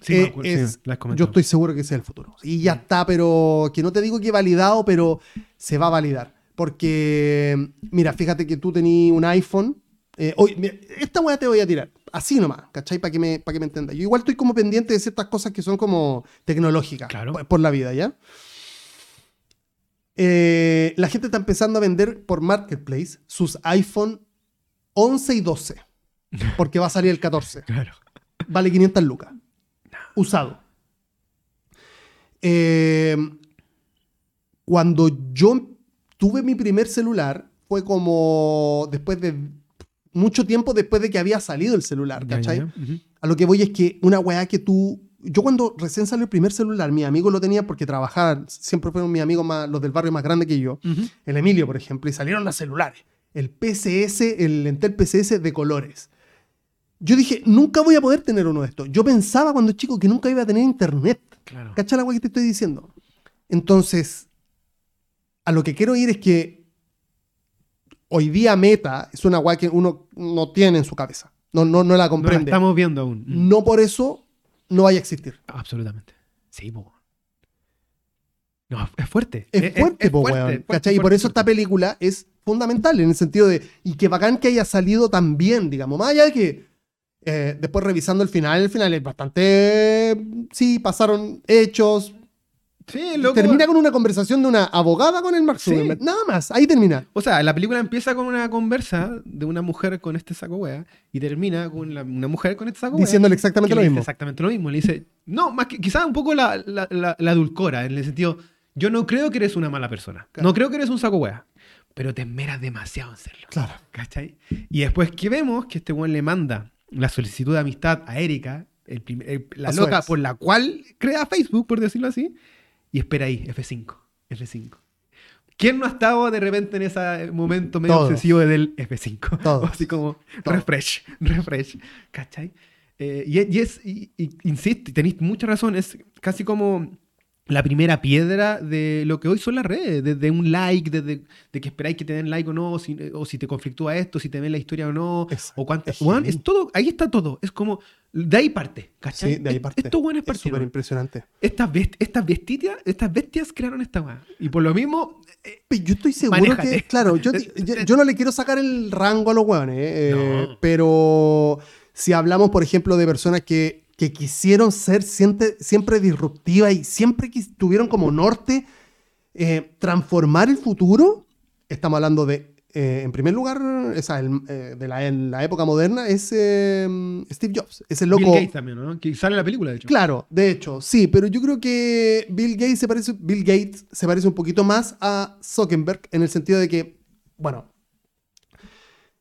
Sí, eh, acuerdo, es- sí, la has yo estoy seguro que ese es el futuro. Y ya está, pero que no te digo que validado, pero se va a validar. Porque, mira, fíjate que tú tenías un iPhone. eh, hoy, mira, esta weá te voy a tirar. Así nomás, ¿cachai? Para que, me, para que me entiendas. Yo igual estoy como pendiente de ciertas cosas que son como tecnológicas Claro. por, por la vida, ¿ya? Eh, la gente está empezando a vender por Marketplace sus iPhone 11 y 12. Porque va a salir el 14 Claro. vale 500 lucas. Usado. Eh, cuando yo tuve mi primer celular, fue como después de mucho tiempo después de que había salido el celular, ¿cachai? A lo que voy es que una weá que tú. Yo cuando recién salió el primer celular, mi amigo lo tenía porque trabajaban, siempre fueron mis amigos más, los del barrio más grande que yo, el Emilio, por ejemplo, y salieron los celulares. El PCS, el Entel PCS de colores. Yo dije, nunca voy a poder tener uno de estos. Yo pensaba cuando chico que nunca iba a tener internet. Claro. ¿Cacha la que te estoy diciendo? Entonces, a lo que quiero ir es que hoy día Meta es una weá que uno no tiene en su cabeza. No, no, no la No la comprende. estamos viendo aún. Mm. No por eso no vaya a existir. Absolutamente. Sí, po. No, es fuerte. Es fuerte, po, fuerte, weón, fuerte, y por eso esta película es fundamental en el sentido de. Y que bacán que haya salido tan bien, digamos. Más allá de que. Eh, después revisando el final, el final es bastante. Sí, pasaron hechos. Sí, loco. Termina con una conversación de una abogada con el Mark Sí. Nada más, ahí termina. O sea, la película empieza con una conversa de una mujer con este saco wea y termina con la- una mujer con este saco wea. Diciéndole exactamente lo mismo. Exactamente lo mismo. Le dice, no, más que quizás un poco la, la, la, la edulcora, en el sentido, yo no creo que eres una mala persona. Claro. No creo que eres un saco wea. Pero te esmeras demasiado en serlo. Claro. ¿Cachai? Y después que vemos que este weón le manda la solicitud de amistad a Erika, el prim- el- la su loca por la cual crea Facebook, por decirlo así, y espera ahí, F5, F5. ¿Quién no ha estado de repente en ese momento medio Todos. obsesivo del F5? Todos. Así como Todos. refresh, refresh, ¿cachai? Eh, y, y es, y- y- insisto, y tenéis mucha razón, es casi como la primera piedra de lo que hoy son las redes, desde un like, desde de que esperáis que te den like o no, si- o si te conflictúa esto, si te ven la historia o no, Es- o cuánto. es es todo, ahí está todo. Es como, de ahí parte, ¿cachai? Sí, de ahí parte. Esto bueno es partido. súper impresionante. Estas, best- estas, bestias, estas bestias crearon esta weá. Y por lo mismo, eh, Yo estoy seguro Manéjate. que, claro, yo, yo, yo no le quiero sacar el rango a los hueones, eh, eh, pero si hablamos, por ejemplo, de personas que, que quisieron ser siempre, siempre disruptivas y siempre tuvieron como norte eh, transformar el futuro, estamos hablando de, eh, en primer lugar, esa, el, eh, de la, en la época moderna, es eh, Steve Jobs, ese loco. Bill Gates también, ¿no? Que sale en la película, de hecho. Claro, de hecho, sí, pero yo creo que Bill Gates se parece, Bill Gates se parece un poquito más a Zuckerberg en el sentido de que, bueno,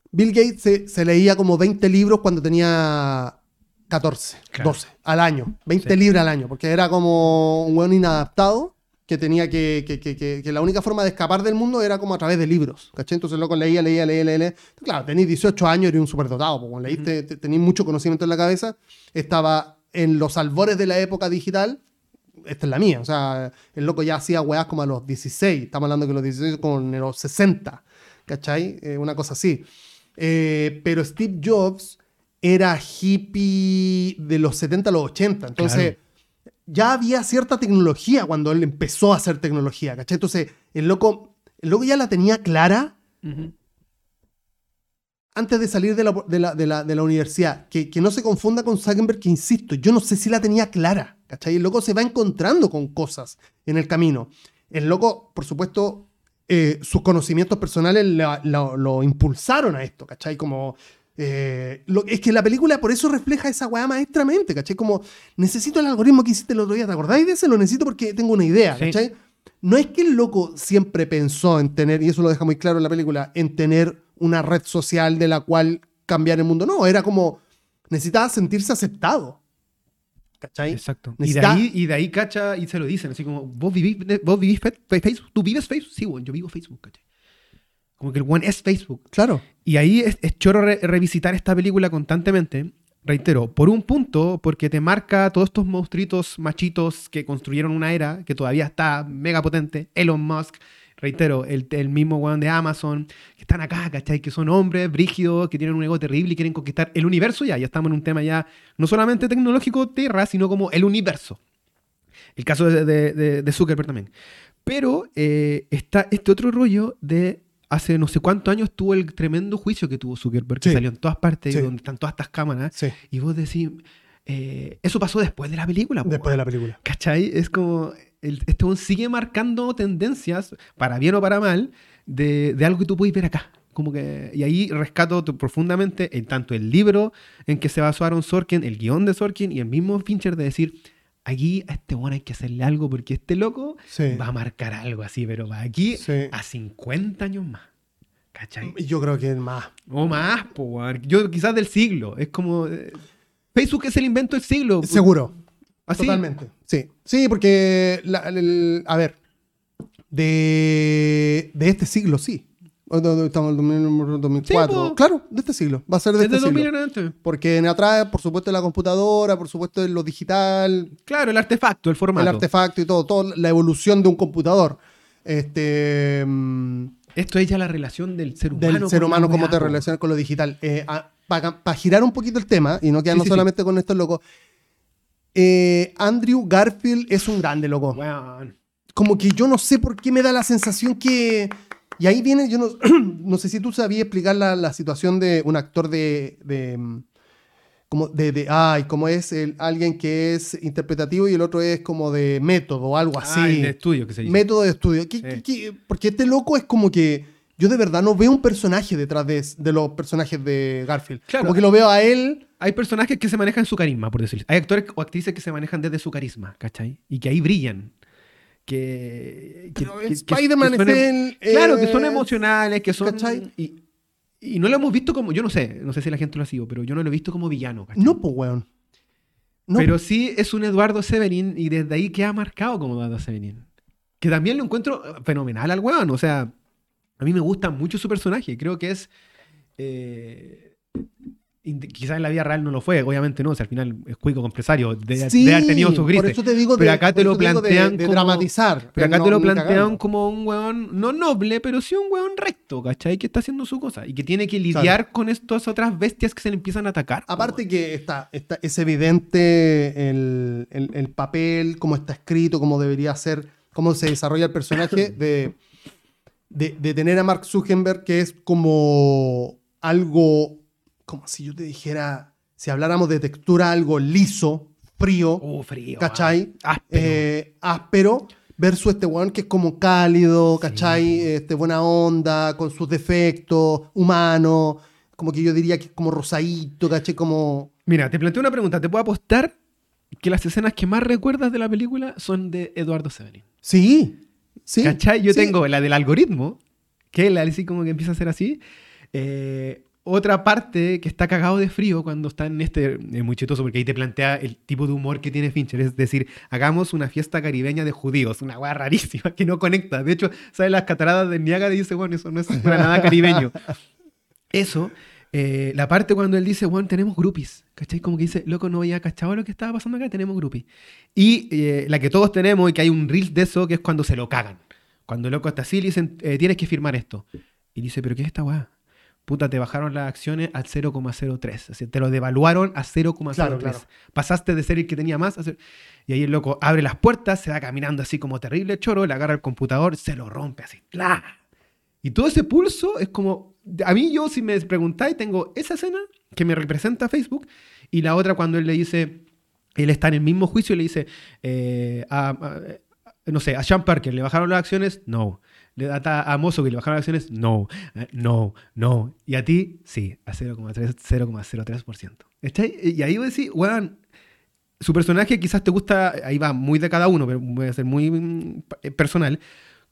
Bill Gates se, se leía como 20 libros cuando tenía 14, Claro. 12 al año, 20 Sí. libros al año, porque era como un buen inadaptado que tenía que, que, que- que- que la única forma de escapar del mundo era como a través de libros, ¿cachai? Entonces el loco leía, leía, leía, leía. leía. Claro, tenéis 18 años, eres un superdotado, porque leíste, te- tenéis mucho conocimiento en la cabeza, estaba en los albores de la época digital, esta es la mía, o sea, el loco ya hacía weás como a los 16, estamos hablando que los 16 como en los 60, ¿cachai? Eh, una cosa así. Eh, pero Steve Jobs era hippie de los 70 a los 80, entonces ya había cierta tecnología cuando él empezó a hacer tecnología, ¿cachai? Entonces el loco, el loco ya la tenía clara antes de salir de la, de la- de la- de la universidad. Que, que no se confunda con Zuckerberg, que insisto, yo no sé si la tenía clara. ¿cachai? El loco se va encontrando con cosas en el camino. El loco, por supuesto, eh, sus conocimientos personales lo, lo impulsaron a esto, ¿cachai? Como. Eh, lo- es que la película por eso refleja esa weá maestramente, ¿cachai? Como, necesito el algoritmo que hiciste el otro día, ¿te acordáis de ese? Lo necesito porque tengo una idea, Sí. ¿cachai? No es que el loco siempre pensó en tener, y eso lo deja muy claro en la película, en tener una red social de la cual cambiar el mundo. No, era como necesitaba sentirse aceptado. ¿Cachai? Exacto. Y de, ahí, y de ahí, cacha, y se lo dicen, así como, ¿vos vivís, vos vivís Facebook? ¿Tú vives Facebook? Sí, bueno, yo vivo Facebook, ¿cachai? Como que el one es Facebook. Claro. Y ahí es, es choro re- revisitar esta película constantemente. Reitero, por un punto, porque te marca todos estos monstruitos machitos que construyeron una era que todavía está mega potente. Elon Musk, reitero, el, el mismo weón de Amazon, que están acá, ¿cachai? Que son hombres brígidos, que tienen un ego terrible y quieren conquistar el universo ya. Ya estamos en un tema ya no solamente tecnológico, tierra, sino como el universo. El caso de, de- de- de Zuckerberg también. Pero eh, está este otro rollo de hace no sé cuántos años tuvo el tremendo juicio que tuvo Zuckerberg, que Sí. salió en todas partes, Sí. donde están todas estas cámaras. Sí. Y vos decís, eh, eso pasó después de la película. po, Después de la película. ¿Cachai? Es como, el, este sigue marcando tendencias, para bien o para mal, de, de algo que tú puedes ver acá. Como que, y ahí rescato profundamente en tanto el libro en que se basó Aaron Sorkin, el guion de Sorkin y el mismo Fincher de decir, aquí a este weón hay que hacerle algo porque este loco Sí. va a marcar algo así, pero va aquí Sí. a 50 años más. ¿Cachai? Yo creo que más. O más, weón. Yo quizás del siglo. Es como... eh, Facebook es el invento del siglo. Seguro. Así. Totalmente. Sí. Sí, porque, la- el- a ver, de, de este siglo, sí. Estamos en el 2000, 2004. Sí, claro, de este siglo. Va a ser de Desde este siglo. 2000 en adelante. Porque en atrás, por supuesto, la computadora, por supuesto, lo digital, Claro, el artefacto, el formato. el artefacto y todo, toda la evolución de un computador. Este, mm, Esto es ya la relación del ser humano. del ser humano, cómo te relacionas con lo digital. Para girar un poquito el tema y no quedarnos Sí, sí, sí. solamente con estos locos. eh, Andrew Garfield es un grande, loco. Como que yo no sé por qué me da la sensación que. Y ahí viene, yo no, no sé si tú sabías explicar la, la situación de un actor de, de, mm, como de, de ay, como es el, alguien que es interpretativo y el otro es como de método o algo así. Ah, el de estudio que se dice. método de estudio. ¿Qué- Sí. qué- qué? porque este loco es como que yo de verdad no veo un personaje detrás de, de los personajes de Garfield. Claro. Como que lo veo a él. Hay personajes que se manejan su carisma, por decirlo. Hay actores o actrices que se manejan desde su carisma, ¿cachai? Y que ahí brillan. Que, que- que- Spider-Man es Claro, que eh, son emocionales, que son... ¿cachai? Y, y no lo hemos visto como... Yo no sé, no sé si la gente lo ha sido, pero yo no lo he visto como villano, ¿cachai? No, pues, weón. No, Pero sí es un Eduardo Severin y desde ahí queda marcado como Eduardo Severin. Que también lo encuentro fenomenal al weón. O sea, a mí me gusta mucho su personaje. Creo que es... eh, quizás en la vida real no lo fue, obviamente no. O sea, al final es cuico compresario, de, sí, de haber tenido sus Por grises. eso te digo Pero de- acá te por lo de- plantean de, como- dramatizar. Pero acá no- te lo plantean cagando. como un weón, no noble, pero sí un weón recto, ¿cachai? Que está haciendo su cosa y que tiene que lidiar con estas otras bestias que se le empiezan a atacar. Aparte que está, está- es evidente el, el- el papel, cómo está escrito, cómo debería ser, cómo se desarrolla el personaje de, de, de tener a Mark Zuckerberg, que es como algo, como si yo te dijera, si habláramos de textura, algo liso, frío, Oh, frío. ¿cachai? ah, áspero. Eh, áspero, versus este weón que es como cálido, ¿cachai? Este, buena onda, con sus defectos, humano, como que yo diría que es como rosadito, ¿cachai? Como... Mira, te planteo una pregunta. ¿Te puedo apostar que las escenas que más recuerdas de la película son de Eduardo Severin? Sí, sí. ¿Cachai? Yo sí. tengo la del algoritmo, que él así como que empieza a ser así. Eh, otra parte que está cagado de frío cuando está en este, es muy chistoso porque ahí te plantea el tipo de humor que tiene Fincher, es decir, hagamos una fiesta caribeña de judíos, una weá rarísima que no conecta. De hecho, ¿sabes? Las cataratas de Niágara y dice, bueno, eso no es para nada caribeño. Eso, eh, la parte cuando él dice, bueno, tenemos groupies, ¿cachai? Como que dice, loco, no había cachado lo que estaba pasando acá, tenemos groupies. Y eh, la que todos tenemos y que hay un reel de eso, que es cuando se lo cagan. Cuando el loco está así, le dicen, eh, tienes que firmar esto. Y dice, ¿pero qué es esta weá? Puta, te bajaron las acciones al 0,03. Así, te lo devaluaron a 0,03. Claro, claro. Pasaste de ser el que tenía más a ser... Y ahí el loco abre las puertas, se va caminando así como terrible choro, le agarra el computador, se lo rompe así. ¡Tla! Y todo ese pulso es como... A mí yo, si me preguntáis, tengo esa escena que me representa Facebook y la otra cuando él le dice... Él está en el mismo juicio y le dice... eh, a- a- no sé, a Sean Parker le bajaron las acciones, no. Le da a Mozo que le bajaron las acciones, no, Eh, no, no. Y a ti, sí, a 0,3 0,03%. ¿Cachai? Y ahí voy a decir, weón, su personaje quizás te gusta, ahí va muy de cada uno, pero voy a ser muy mm, eh, personal.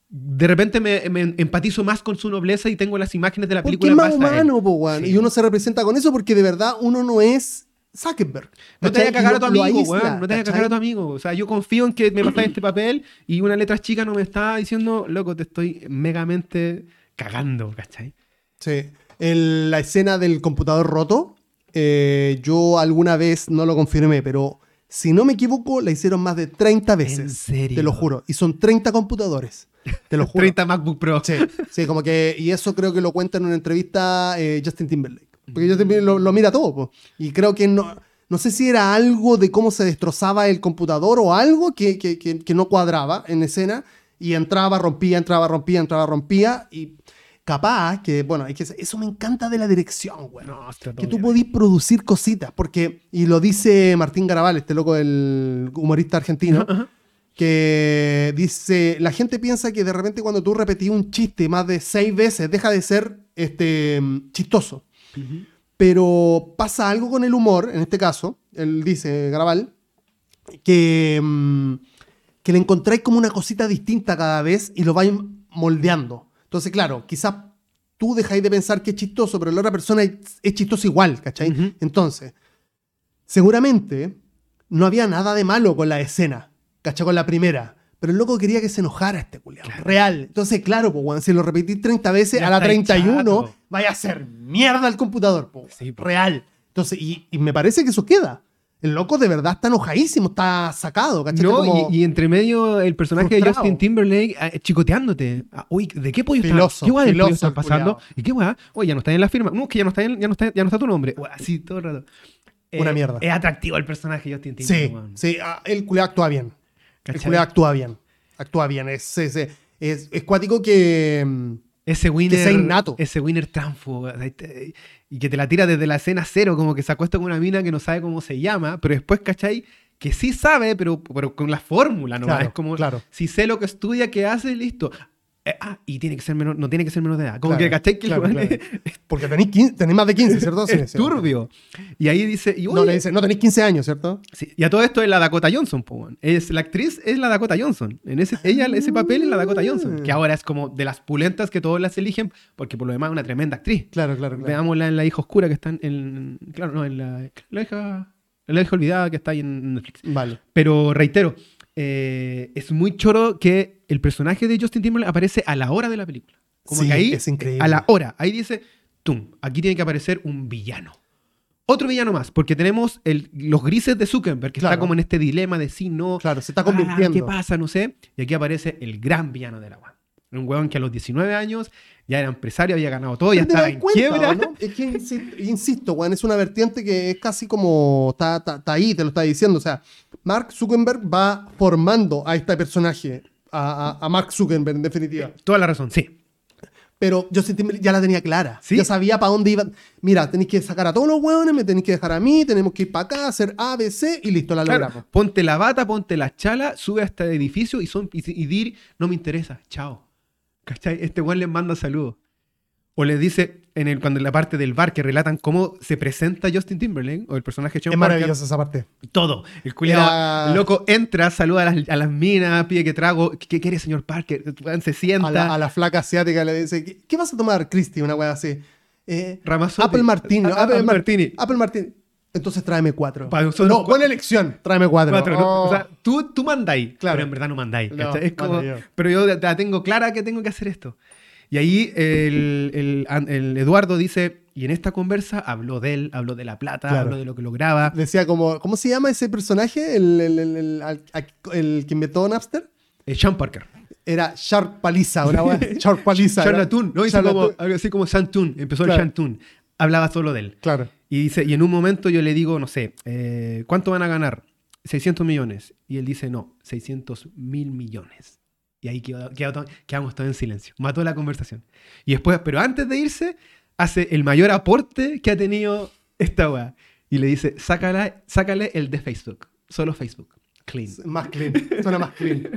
De repente me, me empatizo más con su nobleza y tengo las imágenes de la Porque película es más más a él. humano, po, weón. Sí. Y uno se representa con eso porque de verdad uno no es Zuckerberg. No te vayas a cagar a tu amigo, weón. No te vayas a cagar a tu amigo. O sea, yo confío en que me pasáis este papel y una letra chica no me está diciendo, loco, te estoy megamente cagando, ¿cachai? Sí. En la escena del computador roto, eh, yo alguna vez no lo confirmé, pero si no me equivoco, la hicieron más de 30 veces. ¿En serio? Te lo juro. Y son 30 computadores. Te lo juro. 30 MacBook Pro. Sí, sí, como que. Y eso creo que lo cuenta en una entrevista eh, Justin Timberlake. Porque Justin Timberlake lo, lo mira todo, po. Y creo que no. No sé si era algo de cómo se destrozaba el computador o algo que, que- que- que no cuadraba en escena. Y entraba, rompía, entraba, rompía, entraba, rompía. Y capaz que, bueno, es que eso me encanta de la dirección, güey. No, Que tú podís producir cositas, porque, y lo dice Martín Garabal, este loco, el humorista argentino, Ajá. que dice, la gente piensa que de repente cuando tú repetís un chiste más de seis veces, deja de ser este, chistoso. Pero pasa algo con el humor, en este caso, él dice, Garabal, que, mm, que le encontráis como una cosita distinta cada vez y lo vais moldeando. Entonces, claro, quizás tú dejáis de pensar que es chistoso, pero la otra persona es, chistoso igual, ¿cachai? Entonces, seguramente no había nada de malo con la escena, ¿cachai? Con la primera. Pero el loco quería que se enojara este culiao. Real. Entonces, claro, pues, si lo repetís 30 veces, Ya a la está 31 chato. vaya a hacer mierda al computador. Sí, po. Real. Entonces, y, y me parece que eso queda. El loco de verdad está enojadísimo, está sacado, ¿cachai? No, Como- y, y entre medio el personaje de. Justin Timberlake eh, chicoteándote. Ah, Uy, ¿de qué pollo están? ¿Qué guay del pollo el pasando? culiao. ¿Y qué guay? Oye, ya no está en la firma. No, que ya no está, en- ya no está, ya no está tu nombre. Así todo el rato. Una mierda. Es atractivo el personaje de Justin Sí, Timberlake. weón. sí, ah, el culiao actúa bien. El culiao actúa bien. Actúa bien. Es, es, es, es cuático que, mm, Ese winner. sea innato. Ese winner. Y que te la tira desde la escena cero, como que se acuesta con una mina que no sabe cómo se llama, pero después, ¿cachai? Que sí sabe, pero, pero con la fórmula, ¿no? Claro, es como, claro. si sé lo que estudia, ¿qué hace? Listo. Eh, ah, y tiene que ser menor, no tiene que ser menor de edad. Como Claro, que, ¿cachai? Que claro, weón claro. es- Porque tenéis, 15 tenéis más de 15, ¿cierto? Sí, es turbio. Y ahí dice, y, No, le dice, no tenéis 15 años, ¿cierto? Sí, y a todo esto es la Dakota Johnson, po, es La actriz es la Dakota Johnson. En ese, ella, ese papel es la Dakota Johnson. Que ahora es como de las pulentas que todos las eligen, porque por lo demás es una tremenda actriz. Claro, claro, claro. Veámosla en La hija oscura que está en. claro, no, en la, la hija. la hija olvidada que está ahí en Netflix. Vale. Pero reitero, eh, es muy choro que el personaje de Justin Timberlake aparece a la hora de la película. Como Sí, que ahí, es increíble. a la hora, ahí dice, tum, aquí tiene que aparecer un villano. Otro villano más, porque tenemos el- los grises de Zuckerberg, que Claro. está como en este dilema de sí, no. Claro, se está ah, convirtiendo. ¿Qué pasa? No sé. Y aquí aparece el gran villano del agua. Un huevón que a los 19 años ya era empresario, había ganado todo, ya estaba en cuenta, quiebra. ¿o no? Es que insisto, insisto, weón, es una vertiente que es casi como está, está- está ahí, te lo está diciendo. O sea, Mark Zuckerberg va formando a este personaje, a, a- a Mark Zuckerberg en definitiva. Toda la razón, sí. Pero Timberlake ya la tenía clara. Sí. Ya sabía para dónde iba. Mira, tenéis que sacar a todos los hueones, me tenéis que dejar a mí, tenemos que ir para acá, hacer A, B, C y listo, la Claro, logramos. ponte la bata, ponte la chala, sube a este edificio y, son, y, y dir, no me interesa, chao. ¿Cachai? Este weón les manda saludos. O le dice, en el, cuando en la parte del bar que relatan cómo se presenta Justin Timberlake, o el personaje Sean Es maravillosa esa parte. todo. El Era- el loco entra, saluda a las, a las minas, pide que trago. ¿Qué, qué quiere, señor Parker? Se sienta. A la, a la flaca asiática le dice, ¿qué, qué vas a tomar, Christy? Una wea así. Eh. Apple Martini. Apple, Apple Mar- Martini. Apple Martini. Entonces tráeme cuatro. Pa- son no, buena elección. Tráeme cuatro. Cuatro, ¿no? Oh. O sea, tú, tú mandáis, Claro. pero en verdad no mandáis. No, es como, yo. pero yo la tengo clara que tengo que hacer esto. Y ahí el, el- el Eduardo dice, y en esta conversa habló de él, habló de la plata, Claro. habló de lo que lograba. Decía como, ¿cómo se llama ese personaje? El, el, el, el- al- a- el que inventó Napster. Eh, Sean Parker. Era Shark Paliza, una wea. Shark Paliza. Charlatún, ¿no? Hizo como, algo así como Shantun, empezó Claro. el Shantun. Hablaba solo de él. Claro. Y dice, y en un momento yo le digo, no sé, eh, ¿cuánto van a ganar? 600 millones. Y él dice, no, 600 mil millones. Y ahí quedó- quedamos todos en silencio. Mató la conversación. Y después, pero antes de irse, hace el mayor aporte que ha tenido esta weá. Y le dice, sácala, sácale el de Facebook. Solo Facebook. Clean. Más clean. Suena más clean.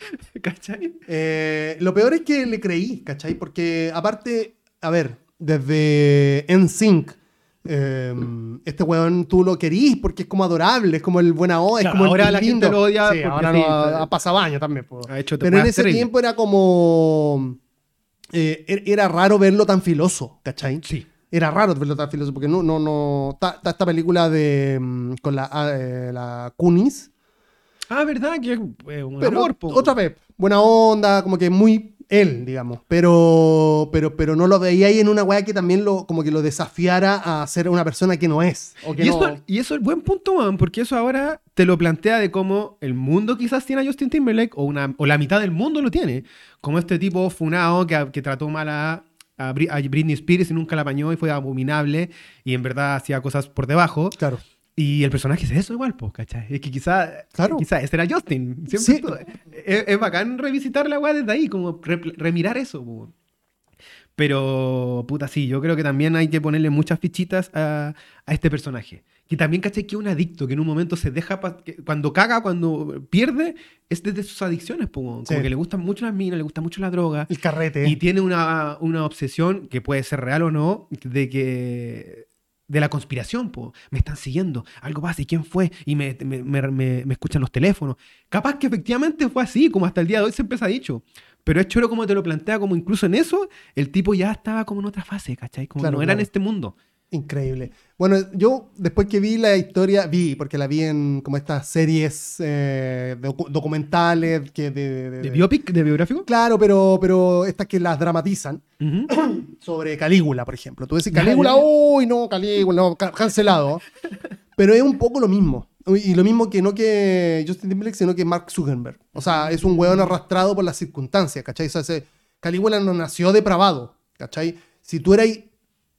¿Cachai? Eh, lo peor es que le creí, ¿cachai? Porque aparte, a ver, desde NSYNC, eh, este weón tú lo querís porque es como adorable, es como el buena onda, es Claro, como el ahora la lindo. gente lo odia Sí, ahora sí, no, ha pasado años también. po. Ha hecho Pero en ese tiempo era como... eh, er- era raro verlo tan filoso, ¿cachai? Sí. Era raro verlo tan filoso porque no, no, no... Está, está esta película de... mm, con la, ah, eh, la Kunis. Ah, ¿verdad? Que es eh, un Pero amor, po. otra vez, buena onda, como que muy él, digamos. Pero, pero, pero no lo veía ahí en una weá que también lo, como que lo desafiara a ser una persona que no es. O que Y, no- y eso es buen punto, man, porque eso ahora te lo plantea de cómo el mundo quizás tiene a Justin Timberlake, o, una, o la mitad del mundo lo tiene. Como este tipo funado que, que trató mal a, a Britney Spears y nunca la apañó y fue abominable y en verdad hacía cosas por debajo. Claro. Y el personaje es eso igual, pues, ¿cachai? Es que quizás Claro. quizá ese era Justin. Siempre Sí. estuvo- es, es bacán revisitar la weá desde ahí, como re- remirar eso, po. Pero, puta, sí, yo creo que también hay que ponerle muchas fichitas a, a este personaje. Que también, ¿cachai? Que es un adicto, que en un momento se deja, que cuando caga, cuando pierde, es desde sus adicciones, po. como Sí. que le gustan mucho las minas, le gusta mucho la droga. El carrete. Y tiene una, una obsesión, que puede ser real o no, de que. De la conspiración, po. Me están siguiendo, algo pasa, ¿y quién fue? Y me, me, me- me- escuchan los teléfonos. Capaz que efectivamente fue así, como hasta el día de hoy siempre se ha dicho. Pero es choro como te lo plantea, como incluso en eso, el tipo ya estaba como en otra fase, ¿cachai? Como Claro, no era en este mundo. Increíble. Bueno, yo después que vi la historia, vi, porque la vi en como estas series eh, docu- documentales que de, de- ¿De biopic? ¿De biográfico? Claro, pero, pero estas que las dramatizan. Sobre Calígula, por ejemplo. Tú decís Calígula, uy, no, Calígula, no, cancelado. Pero es un poco lo mismo. Y lo mismo que no que Justin Timberlake, sino que Mark Zuckerberg. O sea, es un hueón arrastrado por las circunstancias, ¿cachai? O sea, Calígula no nació depravado, ¿cachai? Si tú eras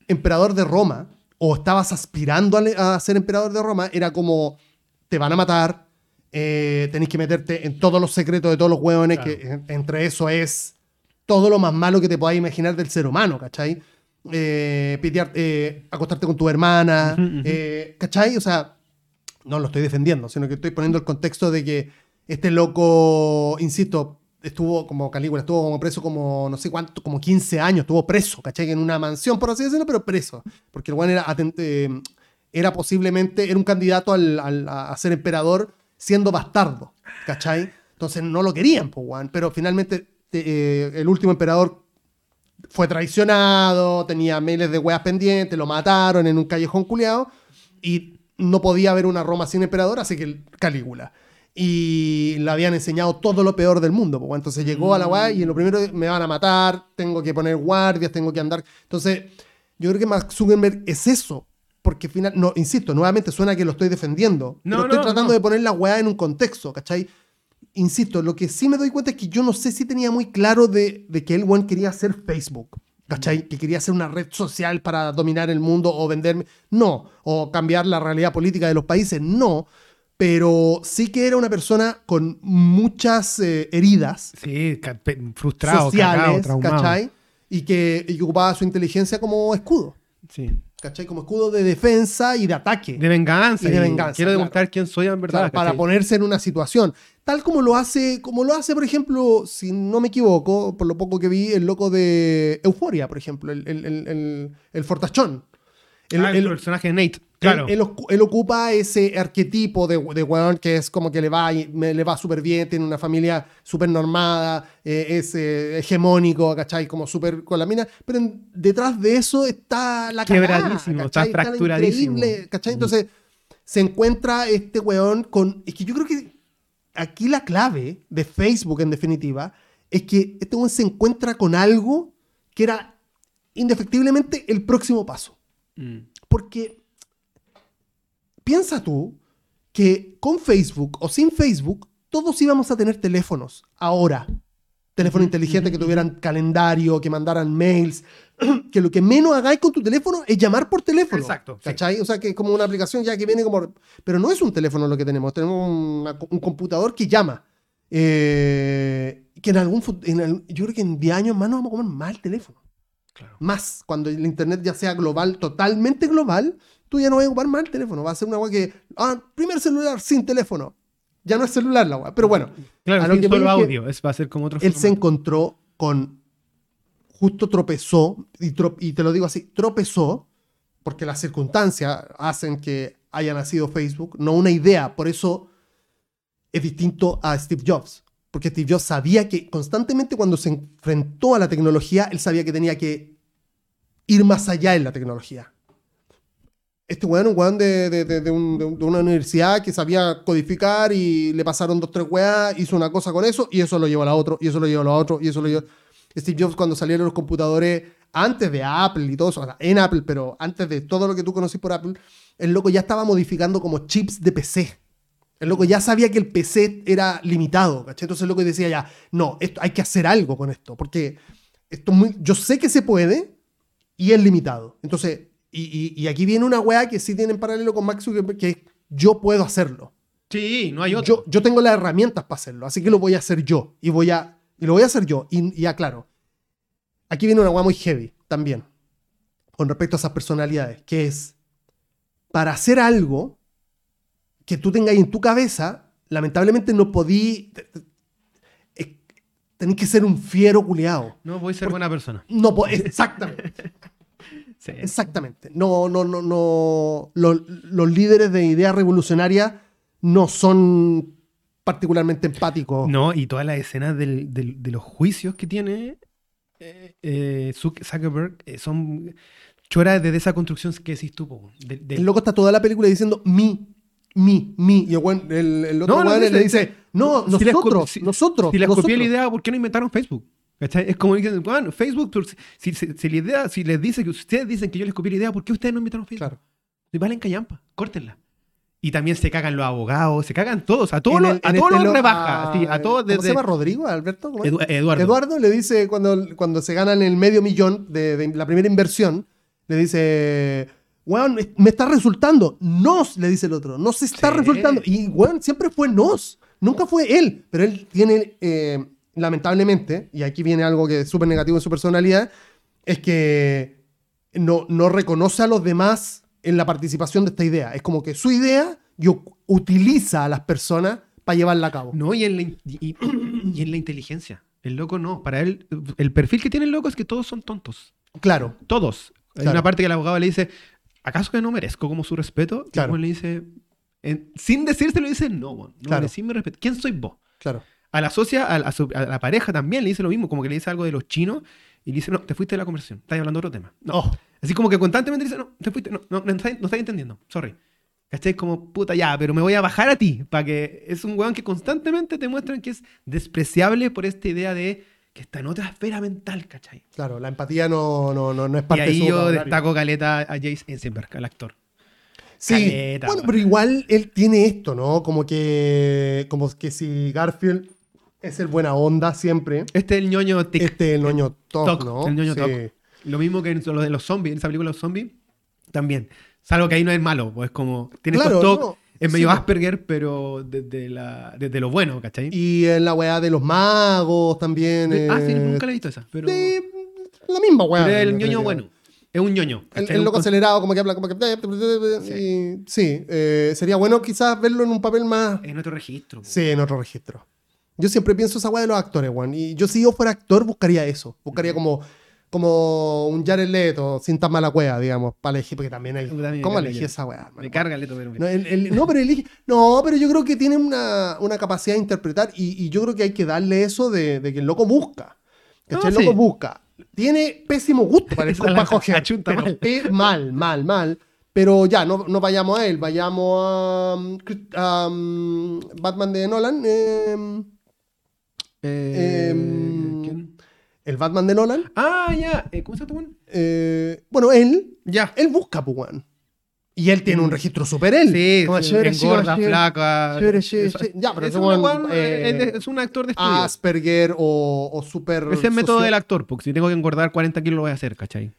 emperador de Roma o estabas aspirando a, ser emperador de Roma, era como, te van a matar, eh, tenés que meterte en todos los secretos de todos los hueones, Claro. que en- entre eso es todo lo más malo que te podáis imaginar del ser humano, ¿cachai? Eh, pitear- eh, acostarte con tu hermana, eh, ¿cachai? O sea, no lo estoy defendiendo, sino que estoy poniendo el contexto de que este loco, insisto, estuvo como Calígula, estuvo como preso como no sé cuánto, como 15 años, estuvo preso, ¿cachai? En una mansión, por así decirlo, pero preso. Porque el weón era, aten- eh, era posiblemente, era un candidato al- al- a ser emperador siendo bastardo, ¿cachai? Entonces no lo querían, pues, weón. Pero finalmente eh, el último emperador fue traicionado, tenía miles de weas pendientes, lo mataron en un callejón culeado y no podía haber una Roma sin emperador, así que Calígula. Y le habían enseñado todo lo peor del mundo. pues, entonces llegó a la wea y lo primero me van a matar, tengo que poner guardias, tengo que andar. Entonces, yo creo que Mark Zuckerberg es eso. Porque final, no, insisto, nuevamente suena que lo estoy defendiendo. No, pero estoy no, tratando no. de poner la weá en un contexto, ¿cachai? Insisto, lo que sí me doy cuenta es que yo no sé si tenía muy claro de, de que el one quería hacer Facebook. ¿Cachai? Que quería hacer una red social para dominar el mundo o venderme. No. O cambiar la realidad política de los países. No. Pero sí que era una persona con muchas eh, heridas Sí, frustrado, cagado, sociales, traumado. ¿cachai? Y que, y ocupaba su inteligencia como escudo. Sí. ¿Cachai? Como escudo de defensa y de ataque. De venganza. Y de venganza, Quiero claro. demostrar quién soy en verdad. Claro, para ponerse en una situación. Tal como lo hace, como lo hace, por ejemplo, si no me equivoco, por lo poco que vi, el loco de Euforia, por ejemplo, el, el- el fortachón. El- Ah, el, el- personaje de Nate. Claro. él, él ocu- él ocupa ese arquetipo de, de weón que es como que le va, le va súper bien, tiene una familia súper normada, eh, es eh, hegemónico, ¿cachai? Como súper con la mina. Pero en- detrás de eso está la cagada, Quebradísimo, está fracturadísimo. increíble, ¿cachai? Entonces se encuentra este weón con... Es que yo creo que aquí la clave de Facebook, en definitiva, es que este weón se encuentra con algo que era indefectiblemente el próximo paso. Mm. Porque piensa tú que con Facebook o sin Facebook, todos íbamos a tener teléfonos ahora. Teléfono inteligente que tuvieran calendario, que mandaran mails. que lo que menos hagáis con tu teléfono es llamar por teléfono. Exacto, sí. ¿Cachai? O sea, que es como una aplicación ya que viene como. Pero no es un teléfono lo que tenemos. Tenemos una- un computador que llama. Eh, que en algún. en yo creo que en 10 años más nos vamos a comer el teléfono Claro. más cuando el internet ya sea global, totalmente global, tú ya no vas a ocupar más el teléfono. Va a ser una weá que, ah, primer celular sin teléfono. Ya no es celular la weá. Pero bueno, Claro, a lo que solo que audio. Es, va a ser como otro él se encontró con, justo tropezó, y, tro- y te lo digo así, tropezó, porque las circunstancias hacen que haya nacido Facebook, no una idea. Por eso es distinto a Steve Jobs. Porque Steve Jobs sabía que constantemente cuando se enfrentó a la tecnología, él sabía que tenía que ir más allá en la tecnología. Este weón, un weón de, de- de- de un- de un- de una universidad que sabía codificar y le pasaron dos, tres weas, hizo una cosa con eso y eso lo llevó a la otro, y eso lo llevó a la otro, y eso lo llevó. Steve Jobs, cuando salieron los computadores antes de Apple y todo eso, en Apple, pero antes de todo lo que tú conocís por Apple, el loco ya estaba modificando como chips de PC. El loco ya sabía que el PC era limitado, ¿cachai? Entonces el loco decía ya, no, esto, hay que hacer algo con esto, porque esto es muy, yo sé que se puede y es limitado. Entonces, y, y- y aquí viene una weá que sí tiene en paralelo con Max Zuckerberg, que es, yo puedo hacerlo. Sí, no hay otro. Yo, yo tengo las herramientas para hacerlo, así que lo voy a hacer yo. Y, voy a, y lo voy a hacer yo. Y, y aclaro, aquí viene una weá muy heavy también, con respecto a esas personalidades, que es, para hacer algo que tú tengas en tu cabeza, lamentablemente no podí... te- Tenés que ser un fiero culiado. No voy a ser buena persona. No, exactamente. Sí. Exactamente. No, no, no, no. Los, los líderes de ideas revolucionarias no son particularmente empáticos. No, y todas las escenas del- del- de los juicios que tiene eh, eh, Zuck- Zuckerberg eh, son choras de esa construcción que decís tú. po, de- de- El loco está toda la película diciendo mi, mi, mi. Y el, el- el otro No, le dice, no, si nosotros, si- nosotros. Si les copié la nosotros". idea, ¿por qué no inventaron Facebook? Es como dicen, bueno, Facebook, si, si- si la idea, si les dice que ustedes dicen que yo les copié la idea, ¿por qué ustedes no inventaron Facebook? Claro. Y valen callampa, córtenla. Y también se cagan los abogados, se cagan todos, a todos los, a todos este los rebaja, a- sí, a todos ¿Cómo se desde llama Rodrigo? ¿Alberto? Edu- Eduardo. Eduardo le dice, cuando, cuando se ganan el medio millón de, de la primera inversión, le dice, weón, me está resultando. Nos, le dice el otro, nos está Sí. resultando. Y, weón, siempre fue nos, nunca fue él. Pero él tiene, eh, lamentablemente, y aquí viene algo que es súper negativo en su personalidad, es que no, no reconoce a los demás en la participación de esta idea. Es como que su idea y u- utiliza a las personas para llevarla a cabo. No, y en, la, y, y- y en la inteligencia. El loco no. Para él, el perfil que tiene el loco es que todos son tontos. Claro, Todos. Hay Claro. una parte que el abogado le dice, ¿acaso que no merezco como su respeto? Y Claro. el weón le dice, en- sin decírselo, le dice, no, weón, no Claro. merecí mi respeto. ¿Quién soy vos? claro. A la socia, a, a su- a la pareja también le dice lo mismo, como que le dice algo de los chinos y le dice, no, te fuiste de la conversación, estás hablando de otro tema. No. Oh, Así como que constantemente dice, no, te fuiste, no, no, no, estás, no estás entendiendo, sorry. ¿Cachai? Como, puta, ya, pero me voy a bajar a ti, para que es un weón que constantemente te muestran que es despreciable por esta idea de que está en otra esfera mental, ¿cachai? claro, la empatía no, no, no, no es Y parte de ahí su yo destaco caleta a Jace Eisenberg, al actor. Sí, Caleta, bueno, pero igual él tiene esto, ¿no? Como que, como que si Garfield es el buena onda siempre, Este es el ñoño tic. este es el ñoño top, Toc, ¿no? el ñoño Sí. toc. Lo mismo que en lo de los zombies, en esa película de los zombies, también. Salvo que ahí no es malo, pues es como. Tiene Claro, estos tocs, no, es medio sí. Asperger, pero desde, la, desde lo bueno, ¿cachai? Y en la weá de los magos también. De- ah, sí, eh, nunca la he visto esa. Pero, sí, la misma weá. pero el ñoño bueno. Es un ñoño. El, el loco acelerado, como que habla, como que. y- sí, eh, sería bueno quizás verlo en un papel más. En otro registro. Sí, en otro registro. Yo siempre pienso esa weá de los actores, weón. Y yo, si yo fuera actor, buscaría eso. Buscaría como, como un Jared Leto, sin tan mala weá, digamos, para elegir, porque también hay. ¿Cómo elegí esa weá? Me carga Leto, pero- No, el- el- no, pero elige- no, pero yo creo que tiene una, una capacidad de interpretar y, y yo creo que hay que darle eso de, de que el loco busca. ¿Cachai? No, el loco sí. busca. Tiene pésimo gusto para, para coger. pero mal. pe- mal, mal, mal. Pero ya, no, no vayamos a él, vayamos a, um, a, um, Batman de Nolan. eh, Eh, Em, ¿quién? El Batman de Nolan. Ah, ya. Eh, ¿Cómo se llama? este eh, bueno, él, Ya. él busca, pues, weón. Y él tiene un registro super él. Sí, Como sí, chévere, engorda, chévere. flaca. Chévere, chévere. Ya, pero es, un weón, eh, es un actor de estudio. Asperger o, o super. Ese es el método del actor, porque si tengo que engordar 40 kilos lo voy a hacer, ¿cachai?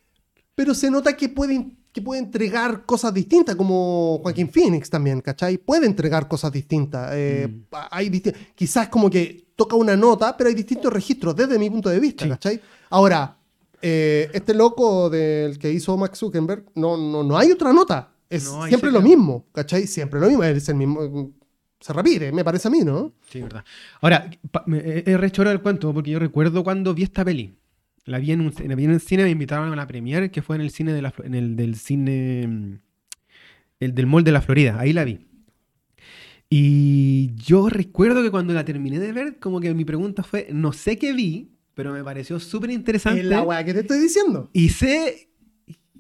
Pero se nota que puede, que puede entregar cosas distintas, como Joaquín Phoenix también, ¿cachai? Puede entregar cosas distintas. Eh, Mm. hay disti- quizás como que toca una nota, pero hay distintos registros desde mi punto de vista, Sí. ¿cachai? Ahora, eh, este loco del que hizo Max Zuckerberg, no, no, no hay otra nota. Es No, siempre lo mismo, ¿cachai? Siempre lo mismo. Es el mismo. Se repite, me parece a mí, ¿no? Sí, verdad. Ahora, he rechorado el cuento porque yo recuerdo cuando vi esta peli. La vi en, un, la vi en el cine, me invitaron a la premiere, que fue en el cine de la, Flo- en el del cine, mm, el del mall de la Florida. Ahí la vi. Y yo recuerdo que cuando la terminé de ver, como que mi pregunta fue, no sé qué vi, pero me pareció súper interesante. Es la weá que te estoy diciendo. Y sé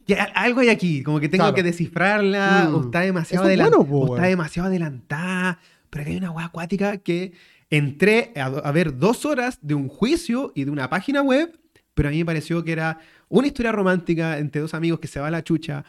que algo hay aquí, como que tengo Claro. que descifrarla, Mm. o está demasiado es bueno, po, o está demasiado adelantada, pero que hay una hueá acuática que entré a, a ver dos horas de un juicio y de una página web, pero a mí me pareció que era una historia romántica entre dos amigos que se va a la chucha,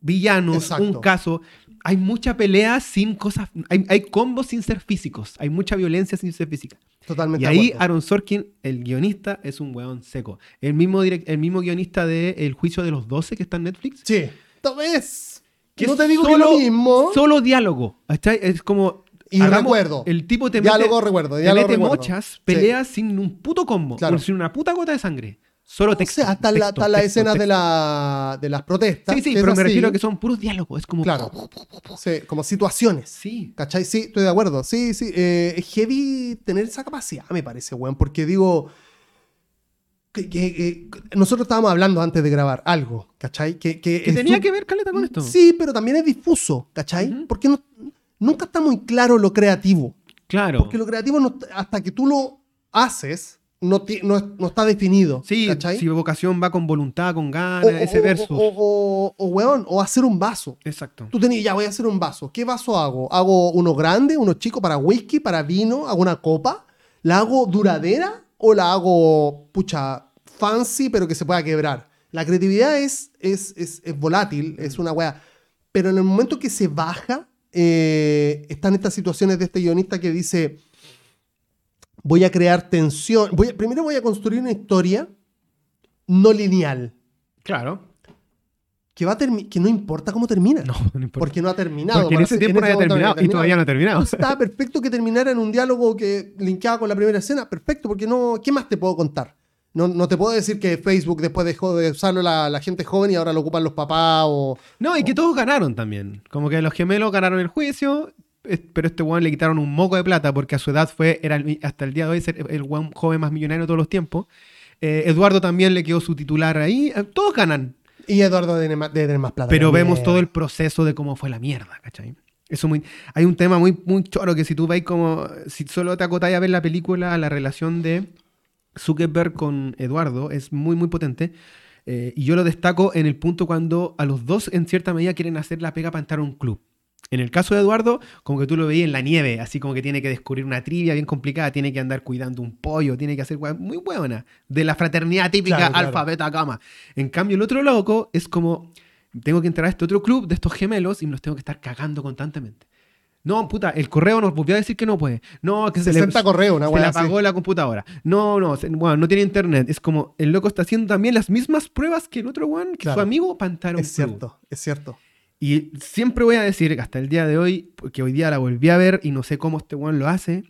villanos, Exacto. un caso. Hay mucha pelea sin cosas, hay, hay combos sin ser físicos, hay mucha violencia sin ser física. Totalmente Y ahí acuerdo. Aaron Sorkin, el guionista, es un weón seco. El mismo, direct- el mismo guionista de El juicio de los 12 que está en Netflix. Sí. Esto es. Que no te digo que solo- lo mismo. Solo diálogo. Es como. Y hagamos- recuerdo. El tipo te Diálogo, mete, recuerdo, te diálogo, mete recuerdo. mochas, Sí. peleas sin un puto combo, Claro. sin una puta gota de sangre. Solo O texto. sea, hasta, la, texto, hasta las texto, escenas de, texto. la, de las protestas. Sí, sí, pero me así. refiero a que son puros diálogos. Es como. Claro. Sí, como situaciones. Sí. ¿Cachai? Sí, estoy de acuerdo. Sí, sí. eh, es heavy tener esa capacidad, me parece, weón. Porque digo. Que, que- que- nosotros estábamos hablando antes de grabar algo, ¿cachai? Que, tenía que ver caleta con esto. Sí, pero también es difuso, ¿cachai? Ujú. Porque no- nunca está muy claro lo creativo. Claro. Porque lo creativo, no- hasta que tú lo haces, no, no, no está definido. Sí, ¿cachai? si vocación va con voluntad, con ganas, o, ese o- versus. o- o- o, weón, o hacer un vaso. Exacto. Tú tenías, ya voy a hacer un vaso. ¿Qué vaso hago? ¿Hago uno grande, uno chico para whisky, para vino? ¿Hago una copa? ¿La hago duradera o la hago, pucha, fancy, pero que se pueda quebrar? La creatividad es, es, es, es volátil, es una wea. Pero en el momento que se baja, eh, están estas situaciones de este guionista que dice, voy a crear tensión. Voy a- primero voy a construir una historia no lineal. Claro. que, va a que no importa cómo termina. No, no importa. Porque no ha terminado. Porque en ese tiempo no había terminado y todavía no ha terminado. Estaba perfecto que terminara en un diálogo que linkeaba con la primera escena. Perfecto, porque no. ¿Qué más te puedo contar? No, no te puedo decir que Facebook después dejó de usarlo la, la gente joven y ahora lo ocupan los papás o. No, y que todos ganaron también. Como que los gemelos ganaron el juicio, pero este weón le quitaron un moco de plata porque a su edad fue, era el- hasta el día de hoy el weón joven más millonario de todos los tiempos. Eh, Eduardo también le quedó su titular ahí. Eh, Todos ganan. Y Eduardo debe tener más, plata. Pero vemos todo el proceso de cómo fue la mierda, ¿cachai? Eso muy, hay un tema muy, muy choro que si tú veis como, si solo te acotáis a ver la película, la relación de Zuckerberg con Eduardo es muy, muy potente. Eh, y yo lo destaco en el punto cuando a los dos en cierta medida quieren hacer la pega para entrar a un club. En el caso de Eduardo, como que tú lo veías en la nieve, así como que tiene que descubrir una trivia bien complicada, tiene que andar cuidando un pollo, tiene que hacer muy buena, de la fraternidad típica Claro, claro. alfa, beta, gamma. En cambio, el otro loco es como, tengo que entrar a este otro club de estos gemelos y me los tengo que estar cagando constantemente. No, puta, el correo nos volvió a decir que no puede. No, que se le, 60 correos, una se le así. apagó la computadora. No, no, se- bueno, no tiene internet. Es como el loco está haciendo también las mismas pruebas que el otro weón, que Claro. su amigo un Es cierto, es cierto. Y siempre voy a decir hasta el día de hoy, porque hoy día la volví a ver y no sé cómo este weón lo hace,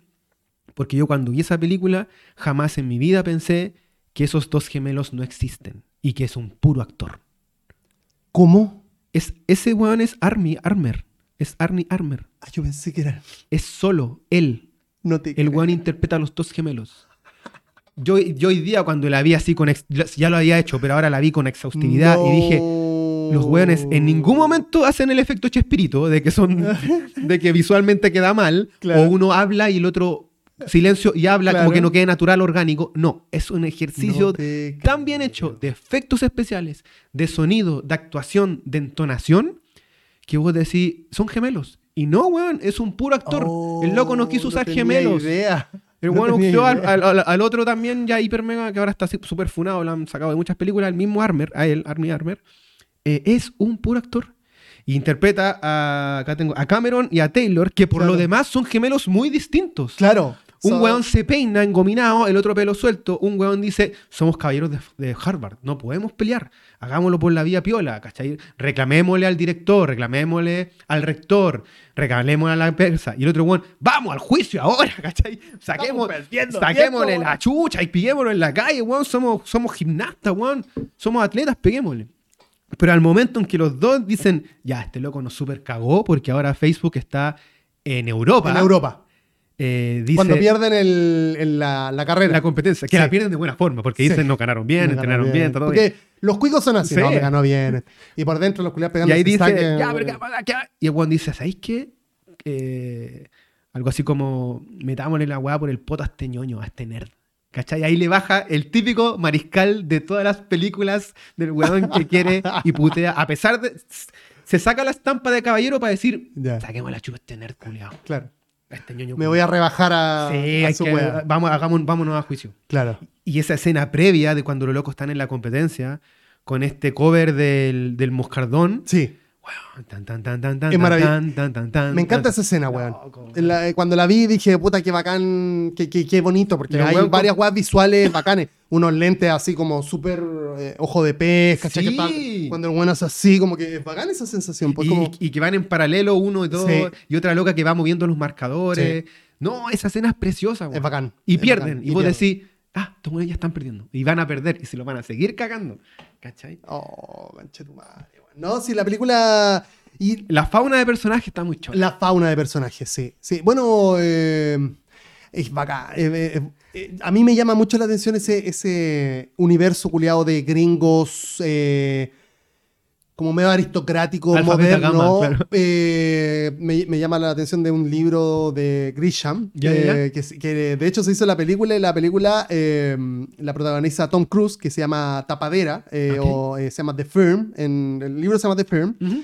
porque yo cuando vi esa película jamás en mi vida pensé que esos dos gemelos no existen y que es un puro actor. ¿Cómo? Es, ese weón es Army Armer. Es Arnie Armer. Ah, yo pensé que era. Es solo él. No te El weón interpreta a los dos gemelos. Yo, yo hoy día cuando la vi así con... ex- ya lo había hecho, pero ahora la vi con exhaustividad y dije... Los weones en ningún momento hacen el efecto Chespirito de que son de que visualmente queda mal Claro. o uno habla y el otro silencio y habla Claro. como que no quede natural orgánico. No, es un ejercicio No te tan bien hecho de efectos especiales, de sonido, de actuación, de entonación que vos decís, son gemelos. Y no, weón, es un puro actor. el loco no quiso Oh, usar tenía gemelos. idea. El No weón tenía usó al, al- al- otro también ya hiper mega, que ahora está súper funado, lo han sacado de muchas películas, el mismo Armer, a él, Armie Armer, eh, es un puro actor. Y interpreta a, acá tengo, a Cameron y a Taylor, que por Claro. lo demás son gemelos muy distintos. Claro. Un So- weón se peina engominado, el otro pelo suelto. Un weón dice, somos caballeros de, de Harvard, no podemos pelear. Hagámoslo por la vía piola, ¿cachai? Reclamémosle al director, reclamémosle al rector, reclamémosle a la persa. Y el otro weón, vamos al juicio ahora, ¿cachai? Saquemos, saquémosle tiempo, la chucha y peguémoslo en la calle, weón. Somos, somos gimnastas, weón. Somos atletas, peguémosle. Pero al momento en que los dos dicen, ya, este loco nos super cagó porque ahora Facebook está en Europa. En Europa. eh, dice, Cuando pierden el, el- la, la carrera. la competencia, que Sí. la pierden de buena forma, porque Sí. dicen no ganaron bien, Me entrenaron bien, está todo Porque bien. los cuicos son así, Sí. no, me ganó bien. Y por dentro los culiados Y pegando ahí dice, saque- ya, pero ¿qué pasa? ¿Qué va?". Y el Juan dice, ¿sabéis qué? Eh, algo así como, metámosle la weá por el poto a este ñoño, a este nerd. ¿Cachai? Ahí le baja el típico mariscal de todas las películas del weón que quiere y putea. A pesar de. Se saca la estampa de caballero para decir, Ya. saquemos la chupa este nerd, culiao. Claro. Este ñoño. Me voy a rebajar a, Sí, a su que, vamos, hagamos, vámonos a juicio. Claro. Y esa escena previa de cuando los locos están en la competencia, con este cover del, del Moscardón. Sí. Weón, tan, tan, tan, tan, tan, Es maravilloso. Me encanta esa escena, weón. La- eh, cuando la vi dije, puta, qué bacán, qué, qué, qué bonito, porque hay weón varias weas visuales bacanes. Unos lentes así como súper eh, ojo de pez, ¿cachai? Sí. Cuando el bueno es así, como que es bacán esa sensación. Pues y, como, y que van en paralelo uno y todo, Sí. y otra loca que va moviendo los marcadores. No, esa escena es preciosa, weón. es bacán. Y es pierden. bacán, Y vos decís, ah, estos ya están perdiendo. Y van a perder. Y se lo van a seguir cagando. ¿Cachai? Oh, manche tu madre, weón. No, si la película. Y La fauna de personaje está muy chula. la fauna de personajes, sí. Sí, bueno, eh, es bacán. Eh, eh, a mí me llama mucho la atención ese, ese universo culiado de gringos. Como medio aristocrático, moderno. gamma, claro. Eh, me, me llama la atención de un libro de Grisham, eh. Que, que de hecho se hizo la película y la película eh, la protagoniza Tom Cruise, que se llama Tapadera, eh, Ok. o eh, se llama The Firm, en, el libro se llama The Firm. Ujú.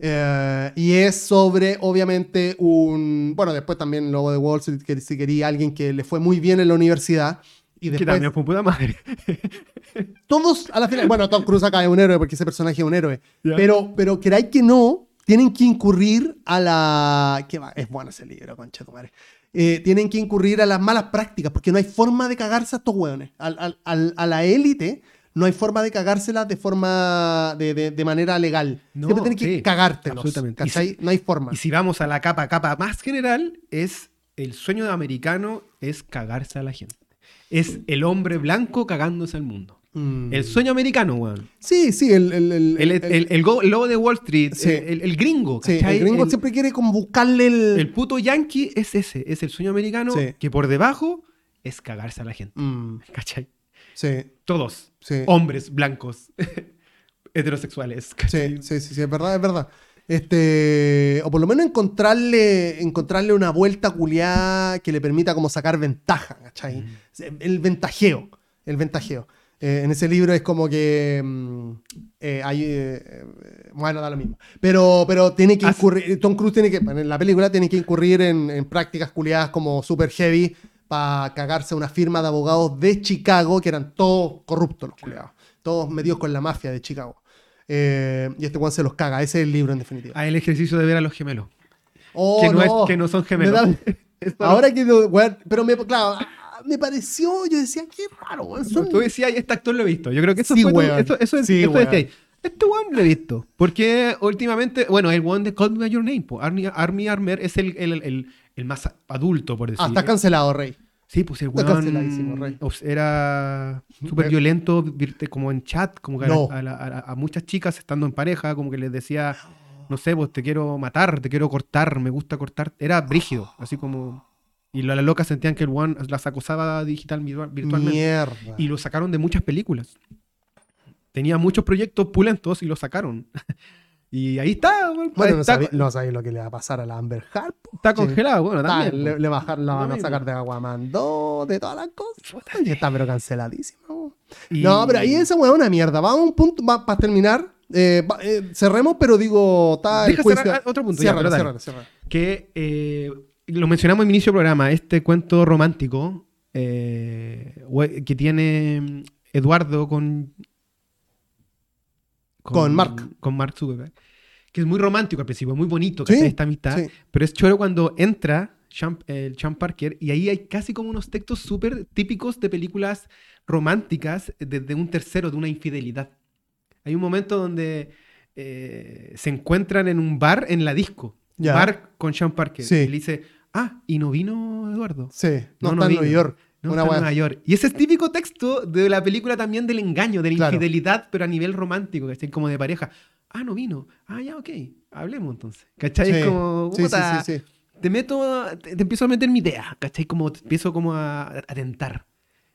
Eh, y es sobre, obviamente, un. Bueno, después también Lobo de Wall Street, que si quería alguien que le fue muy bien en la universidad. Y Que después. también fue puta madre. Todos a la final. Bueno, Tom Cruise acá es un héroe porque ese personaje es un héroe. Ya. Pero, pero queráis que no, tienen que incurrir a la. ¿Qué va? Es bueno ese libro, concha tu madre. Eh, tienen que incurrir a las malas prácticas porque no hay forma de cagarse a estos hueones. Al- al- al- a la élite no hay forma de cagársela de forma de, de- de manera legal. No, Siempre tienes que cagártelos. absolutamente. ¿cachai? no hay forma. Y si vamos a la capa, capa más general, es el sueño de americano es cagarse a la gente. Es el hombre blanco cagándose al mundo. Mm. El sueño americano, weón. Sí, sí, el, el, el, El, el, go- lobo de Wall Street, Sí. el, gringo, sí, el gringo siempre quiere como buscarle el... el puto yankee es ese, es el sueño americano Sí. que por debajo es cagarse a la gente. Mm, ¿Cachai? sí, Todos. Hombres blancos, heterosexuales. ¿cachai? sí, sí, sí, es verdad, es verdad. Este, o por lo menos encontrarle, encontrarle una vuelta culiada que le permita como sacar ventaja, ¿cachai? El ventajeo, el ventajeo. Eh, en ese libro es como que mm, eh, hay, eh, bueno, da lo mismo. Pero, pero tiene que As- incurrir, Tom Cruise tiene que, en la película tiene que incurrir en, en prácticas culiadas como super heavy para cagarse a una firma de abogados de Chicago que eran todos corruptos los culiados, todos metidos con la mafia de Chicago. Eh, y este Juan se los caga. Ese es el libro, en definitiva. Ah, el ejercicio de ver a los gemelos. Oh, que, no es- que no son gemelos. Esto Ahora que weón, pero me, claro, ah, me pareció, yo decía, qué raro, weón, son- Tú decías, este actor lo he visto. Yo creo que eso Sí, fue tu- weón. eso, eso, es- Sí, eso weón. decía. Este one lo he visto. Porque últimamente, bueno, el one de Call Me By Your Name. Army, Army Armer es el, el, el- el más adulto, por decir. Ah, está cancelado, Rey. Sí, pues el weón obs- era súper violento, como en chat, como que a, No. la- a la- a la- a muchas chicas estando en pareja, como que les decía, no sé, pues te quiero matar, te quiero cortar, me gusta cortar. Era brígido, así como... Y las locas sentían que el one las acosaba digital virtual- virtualmente. Mierda. Y lo sacaron de muchas películas. Tenía muchos proyectos pulentos y lo sacaron. y ahí está, bueno, no está, no lo que le va a pasar a la Amber po. está congelado, bueno, Está, también. le, le bajar- la van a sacar de Aguaman 2, de todas las cosas. Y está pero. Y- No, pero ahí esa weón es una mierda. Vamos a un punto para terminar. Eh, va- eh, cerremos, pero digo, está el Deja juicio. cerrar otro punto, ya, ciérralo. que eh, lo mencionamos en inicio del programa, este cuento romántico eh, que tiene mm, Eduardo con, Con Mark. Con Mark Zuckerberg, que es muy romántico al principio, muy bonito, esta amistad, sí. pero es choro cuando entra Sean- el Sean Parker y ahí hay casi como unos textos súper típicos de películas románticas desde un tercero, de una infidelidad. Hay un momento donde eh, se encuentran en un bar en la disco. Ya. Mark con Sean Parker. Sí. Y le dice, ah, ¿y no vino Eduardo? Sí, no, No, no está en vino. Nueva York. No Una está en weá. Nueva York. Y ese es típico texto de la película también del engaño, de la Claro. infidelidad, pero a nivel romántico, ¿cachai? Como de pareja. Ah, no vino. Ah, ya, ok. Hablemos entonces. ¿Cachai? Sí. Es como, Sí, sí, puta, sí, sí. te meto, te, te empiezo a meter mi idea, ¿cachai? Como te empiezo como a, a tentar.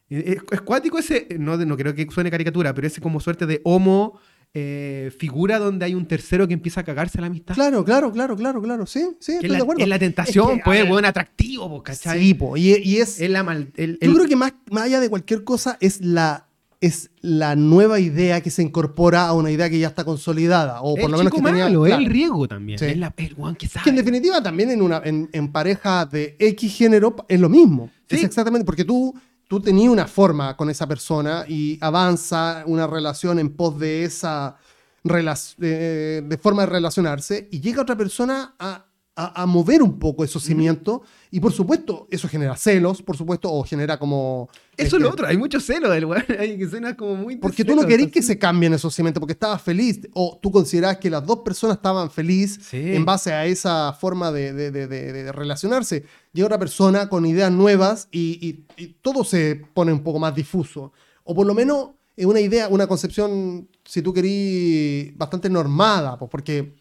Es, es cuático ese, no, no creo que suene caricatura, pero ese como suerte de homo eh, figura donde hay un tercero que empieza a cagarse la amistad. Claro, claro, claro, claro, claro. Sí, sí, estoy es, la, de acuerdo. es la tentación, Es que, pues, buen atractivo, pues, ¿cachai? Sí, po, y, y es. Es la mal, el- yo el- creo que más, más allá de cualquier cosa es la, es la nueva idea que se incorpora a una idea que ya está consolidada. O por el lo menos que tenía. malo, claro. el riego también. Sí. Es la, el guan que sabe. Que en definitiva también en, una, en, en pareja de X género es lo mismo. Sí. Es exactamente, porque tú, tú tenías una forma con esa persona y avanza una relación en pos de esa de, de forma de relacionarse y llega otra persona a, a- a mover un poco esos cimientos y por supuesto eso genera celos, por supuesto, o genera como... Eso es lo este, otro, hay mucho celo del weón. Hay que suena como muy. Porque tú no querés que se cambien esos cimientos porque estabas feliz o tú considerabas que las dos personas estaban felices Sí. en base a esa forma de, de- de- de- de relacionarse. Llega otra persona con ideas nuevas y, y- y todo se pone un poco más difuso. O por lo menos es una idea, una concepción, si tú querís, bastante normada, pues, porque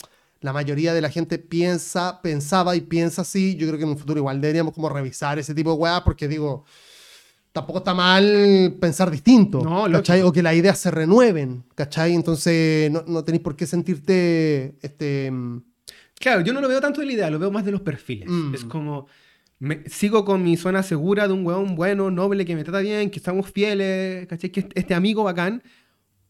la mayoría de la gente piensa, pensaba y piensa así. Yo creo que en un futuro igual deberíamos como revisar ese tipo de weas porque digo, tampoco está mal pensar distinto, No, ¿cachai? O que las ideas se renueven, ¿cachai? Entonces no, no tenéis por qué sentirte, este... mm, Claro, yo no lo veo tanto de la idea, lo veo más de los perfiles. Mm. Es como. me- sigo con mi zona segura de un weón bueno, noble, que me trata bien, que estamos fieles, ¿cachai? Que este- este amigo bacán.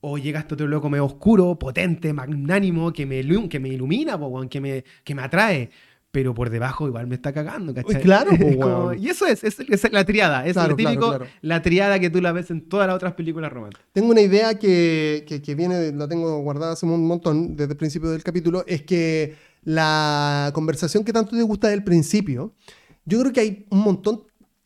O llega este otro loco medio oscuro, potente, magnánimo, que me, que me ilumina, po, weón, que, me, que me atrae. Pero por debajo igual me está cagando, ¿cachai? claro, como- y eso es, es, es la triada. Es Claro, lo típico, claro, claro. la triada que tú la ves en todas las otras películas románticas. Tengo una idea que, que- que viene, la tengo guardada hace un montón, desde el principio del capítulo, es que la conversación que tanto te gusta del principio, yo creo que hay un montón,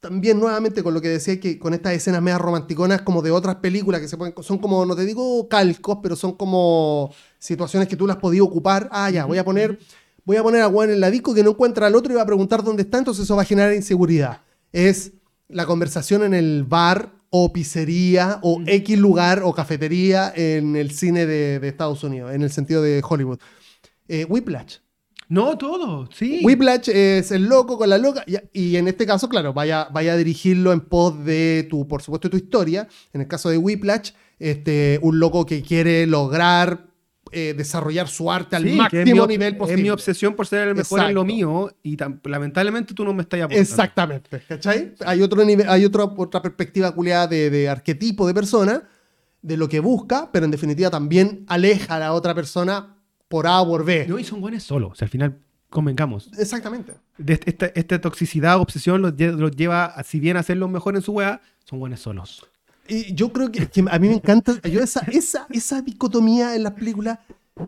también nuevamente con lo que decía que con estas escenas medio romanticonas como de otras películas que se pueden, son como, no te digo calcos, pero son como situaciones que tú las podías ocupar. Ah, ya, voy a poner, voy a poner a Juan en la disco que no encuentra al otro y va a preguntar dónde está, entonces eso va a generar inseguridad. Es la conversación en el bar o pizzería o X lugar o cafetería en el cine de, de Estados Unidos, en el sentido de Hollywood. Eh, Whiplash. No, todo, sí. Whiplash es el loco con la loca. Y, y en este caso, claro, vaya, vaya a dirigirlo en pos de tu, por supuesto, tu historia. En el caso de Whiplash, este, un loco que quiere lograr eh, desarrollar su arte al Sí, es máximo mi, nivel es posible. mi obsesión por ser el mejor en lo mío y lamentablemente tú no me estás aportando. Exactamente, ¿cachai? Hay otro nivel, hay otra, otra perspectiva culiada de, de arquetipo de persona, de lo que busca, pero en definitiva también aleja a la otra persona por A o por B. No, y son buenos solos. O sea, al final, convengamos. Exactamente. De esta, esta toxicidad, obsesión, los, los lleva, a, si bien a ser los mejores en su wea, son buenos solos. Y yo creo que, que a mí me encanta yo esa, esa, esa dicotomía en las películas,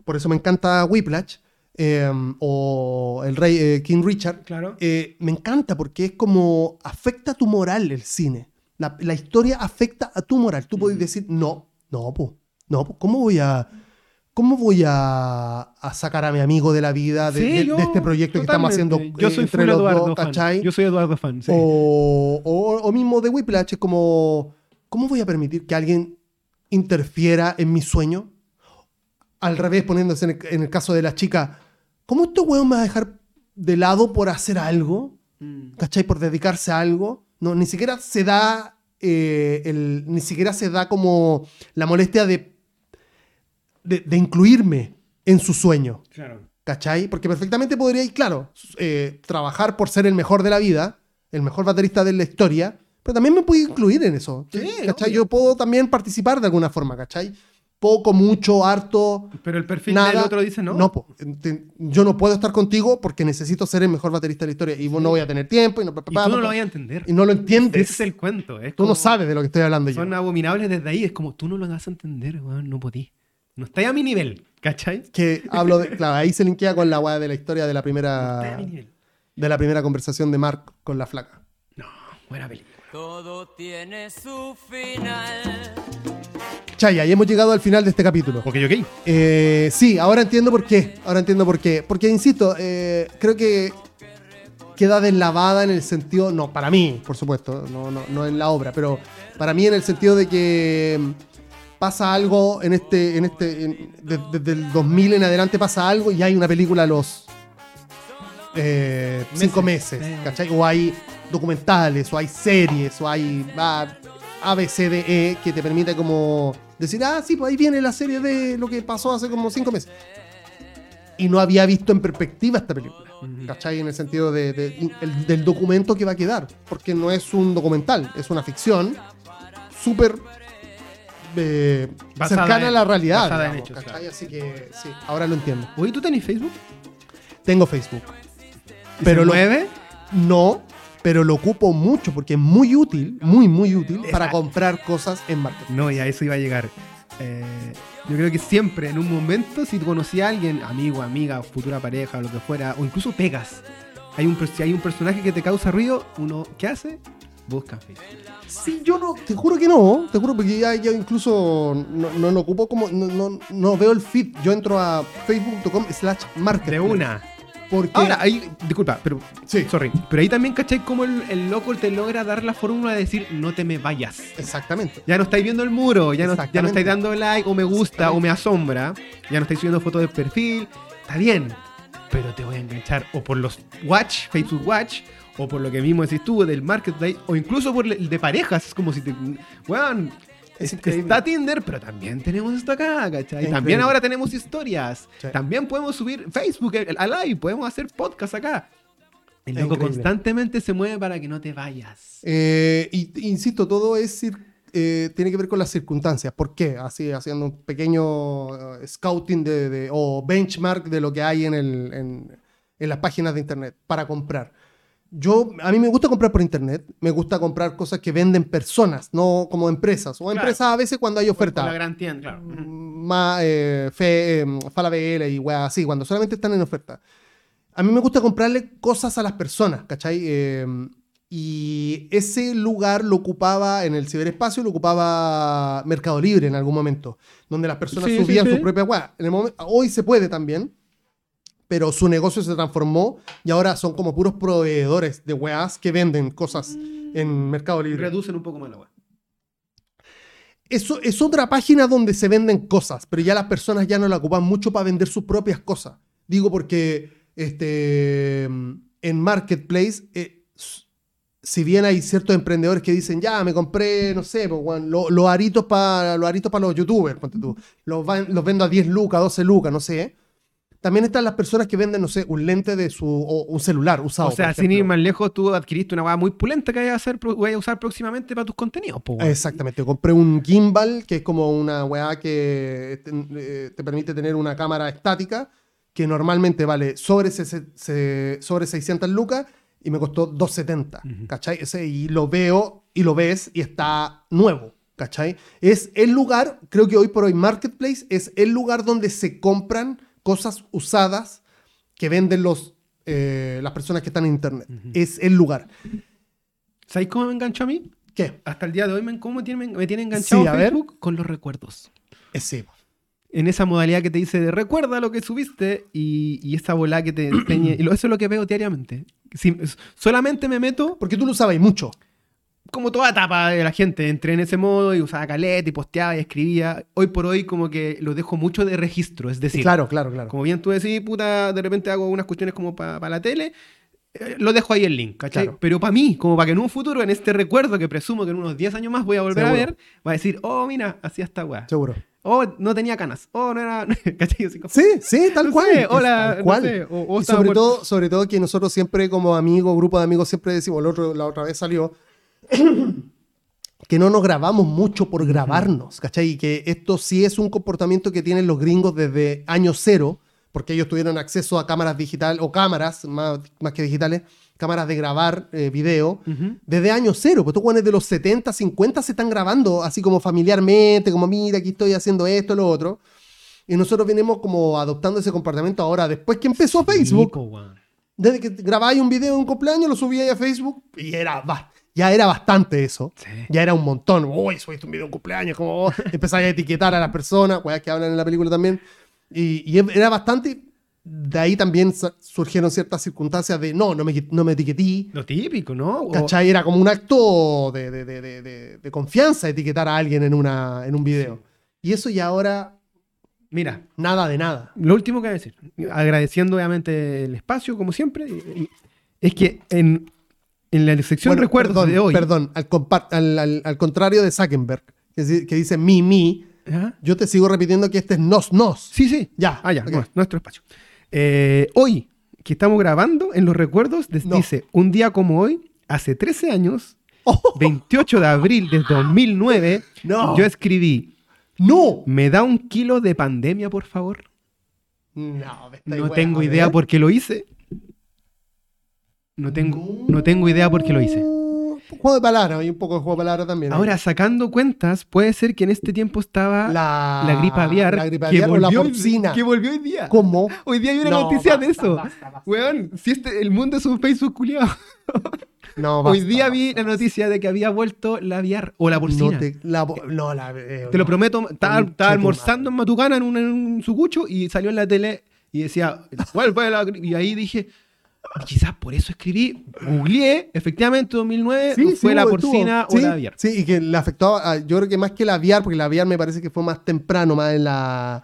por eso me encanta Whiplash eh, o el rey eh, King Richard. Claro. Eh, me encanta porque es como afecta tu moral el cine. La, la historia afecta a tu moral. Tú podés decir, no, no, po, no, po, ¿cómo voy a, cómo voy a, a sacar a mi amigo de la vida de, Sí, de- yo, de este proyecto que estamos haciendo. Yo soy entre los Eduardo dos, fan. ¿cachai? Yo soy Eduardo fan, sí. O, o- o mismo de Whiplash, es como, ¿cómo voy a permitir que alguien interfiera en mi sueño? Al revés, poniéndose en el, en el caso de la chica, ¿cómo este weón me va a dejar de lado por hacer algo? Mm. ¿Cachai? Por dedicarse a algo. No, ni siquiera se da, eh, el, ni siquiera se da como la molestia de, de, de incluirme en su sueño. Claro. ¿Cachai? Porque perfectamente podría, y claro, eh, trabajar por ser el mejor de la vida, el mejor baterista de la historia, pero también me puedo incluir en eso. Sí, ¿Cachai? obvio. Yo puedo también participar de alguna forma, ¿cachai? Poco, mucho, harto, Pero el perfil nada. del otro dice no. No. Te- yo no puedo estar contigo porque necesito ser el mejor baterista de la historia y vos no voy a tener tiempo y no, y tú no lo vas a entender. y no lo entiendes. Ese es el cuento. Es Tú no como- sabes de lo que estoy hablando yo. Son abominables desde ahí. Es como tú no lo vas a entender, weón. No podí. No estáis a mi nivel, ¿cachai? Que hablo de. Claro, ahí se linkea con la weá de la historia de la No estáis a primera. mi nivel. De la primera conversación de Mark con la flaca. No, buena película. Todo tiene su final. Chaya, y hemos llegado al final de este capítulo. Ok, ok. Eh, sí, ahora entiendo por qué. Ahora entiendo por qué. Porque, insisto, eh, creo que queda deslavada en el sentido, no, para mí, por supuesto, no, no, no en la obra, pero para mí en el sentido de que pasa algo en este, en este, en- desde el 2000 en adelante pasa algo y hay una película a los eh, cinco meses. ¿cachai? O hay documentales, o hay series, o hay ah, A, B, C, D, E que te permite como decir, ah, sí, pues ahí viene la serie de lo que pasó hace como cinco meses. Y no había visto en perspectiva esta película, ¿cachai? En el sentido de, de- el- del documento que va a quedar, porque no es un documental, es una ficción súper eh, cercana a la realidad. Así que sí, ahora lo entiendo. Oye, ¿tú tenés Facebook? Tengo Facebook. ¿Y Pero lo-? No, pero lo ocupo mucho porque es muy útil, muy, muy útil para comprar cosas en marketing. No, y a eso iba a llegar. Eh, yo creo que siempre, en un momento, si tú conocías a alguien, amigo, amiga, futura pareja, lo que fuera, o incluso pegas, hay un, si hay un personaje que te causa ruido, uno, ¿qué hace? Busca en Facebook. Sí, yo no, te juro que no, te juro porque ya, ya incluso no, no lo ocupo como, no, no, no veo el feed. Yo entro a facebook.com slash marketing. De una. Porque, Ahora, ahí, disculpa, pero, Sí. sorry, pero ahí también, ¿cachai? Como el, el loco te logra dar la fórmula de decir, no te me vayas. exactamente. Ya no estáis viendo el muro, ya no, ya no estáis dando like o me gusta o me asombra, ya no estáis subiendo fotos de perfil, está bien, pero te voy a enganchar o por los Watch, Facebook Watch, o por lo que mismo decís tú del Marketplace, o incluso por el de parejas, es como si te... Weón, Es está Tinder, pero también tenemos esto acá, ¿cachai? Es También increíble. ahora tenemos historias, Sí. también podemos subir Facebook el- a live, podemos hacer podcast acá. El loco increíble. constantemente se mueve para que no te vayas. Eh, y insisto, todo es eh, tiene que ver con las circunstancias. ¿Por qué? Así, haciendo un pequeño eh, scouting de, de- o benchmark de lo que hay en, el, en, en las páginas de internet para comprar. Yo, a mí me gusta comprar por internet, me gusta comprar cosas que venden personas, no como empresas. O Claro. empresas a veces cuando hay oferta. La gran tienda, claro. más eh, fe, eh, Falabella y weas así, cuando solamente están en oferta. A mí me gusta comprarle cosas a las personas, ¿cachai? Eh, Y ese lugar lo ocupaba en el ciberespacio, lo ocupaba Mercado Libre en algún momento, donde las personas Sí, sí, subían sí. su propia weá. En el momen- hoy se puede también, pero su negocio se transformó y ahora son como puros proveedores de weas que venden cosas en Mercado Libre. Reducen un poco más la web. Eso es otra página donde se venden cosas, pero ya las personas ya no la ocupan mucho para vender sus propias cosas. Digo porque este, en Marketplace, eh, si bien hay ciertos emprendedores que dicen, ya, me compré, no sé, pues, weón, lo- los aritos para los aritos para los youtubers, ponte tú. Los, van- los vendo a 10 lucas, 12 lucas, no sé. También están las personas que venden, no sé, un lente de su, o un celular usado. O sea, sin ir más lejos, tú adquiriste una weá muy pulenta que vayas a, hacer, vayas a usar próximamente para tus contenidos. po. Exactamente, compré un gimbal, que es como una weá que te, eh, te permite tener una cámara estática, que normalmente vale sobre, se- se- sobre 600 lucas y me costó 270, ¿cachai? Ese, y lo veo y lo ves y está nuevo, ¿cachai? Es el lugar, creo que hoy por hoy Marketplace es el lugar donde se compran cosas usadas que venden los, eh, las personas que están en internet. Es el lugar. ¿Sabéis cómo me enganchó a mí? ¿Qué? Hasta el día de hoy, me, ¿cómo me tiene, me tiene enganchado Sí, a ver. Facebook? Con los recuerdos. Es sí. En esa modalidad que te dice de recuerda lo que subiste y, y esa bola que te enseñe. y eso es lo que veo diariamente. Si- solamente me meto Porque tú lo sabes mucho. Como toda etapa de la gente. Entré en ese modo y usaba caleta y posteaba y escribía. Hoy por hoy como que lo dejo mucho de registro. Es decir, claro, claro, claro. como bien tú decís, puta, de repente hago unas cuestiones como para la tele. eh, Lo dejo ahí el link, ¿cachai? Claro. Pero para mí, como para que en un futuro, en este recuerdo que presumo que en unos 10 años más voy a volver a Seguro. ver, va a decir, oh, mira, hacía esta weá. Seguro. Oh, no tenía canas. Oh, no era. ¿Cachai? Como- Sí, sí, tal No cual. sé, hola, tal no cual. sé, o- o Y sobre muerto. todo, sobre todo que nosotros siempre como amigos, grupo de amigos, siempre decimos, el otro, la otra vez salió, que no nos grabamos mucho por grabarnos, ¿cachai? Y que esto sí es un comportamiento que tienen los gringos desde año cero, porque ellos tuvieron acceso a cámaras digitales, o cámaras, más, más que digitales, cámaras de grabar eh, video, desde año cero. Pues tú, guanes de los 70, 50 se están grabando así como familiarmente, como mira, aquí estoy haciendo esto, lo otro. Y nosotros venimos como adoptando ese comportamiento ahora, después que empezó Facebook. Sí. Desde que grabáis un video de un cumpleaños, lo subíais a Facebook y era ba- ya era bastante eso. Sí. Ya era un montón. Uy, subiste un video de cumpleaños, como oh, empezáis a etiquetar a las personas, weas que hablan en la película también. Y, y era bastante. De ahí también surgieron ciertas circunstancias de no, no me, no me etiquetí. Lo típico, ¿no? ¿Cachai? Era como un acto de, de- de- de- confianza etiquetar a alguien en, una, en un video. Y eso ya ahora, Mira, nada de nada. lo último que voy a decir, agradeciendo obviamente el espacio, como siempre, es que en, en la sección Bueno, recuerdos perdón, de hoy. Perdón, al, al- al- al contrario de Zuckerberg, que, que dice mi, mi, Ajá. yo te sigo repitiendo que este es nos, nos. Sí, sí. Ya, Ah, ya, ok. no, nuestro espacio. Eh, hoy, que estamos grabando, en los recuerdos, No. dice, un día como hoy, hace 13 años, Oh, 28 de abril de 2009, No. yo escribí, ¡No! ¿me da un kilo de pandemia, por favor? No, me No tengo idea ¿eh? por qué lo hice. No tengo, no tengo idea por qué lo hice. Juego de palabras, hay un poco de juego de palabras también. ¿eh? Ahora, sacando cuentas, puede ser que en este tiempo estaba la, la, gripe aviar, la gripe que, aviar o la volvió porcina. que volvió hoy día. ¿Cómo? Hoy día hay una No, noticia de eso. basta, basta. Weón, si este, el mundo es un Facebook culiado. No, Hoy día vi la noticia de que había vuelto la aviar o la porcina. No, te, te, la, no, la, eh, lo no. prometo, estaba, almorzando en Matucana en un, en un sucucho y salió en la tele y decía, ¿cuál fue la gri-?" Y ahí dije, quizás por eso escribí, googleé, efectivamente 2009 Sí, sí, fue la hubo, estuvo. porcina o la aviar. Sí, y que le afectó, a- yo creo que más que la aviar, porque la aviar me parece que fue más temprano, más en la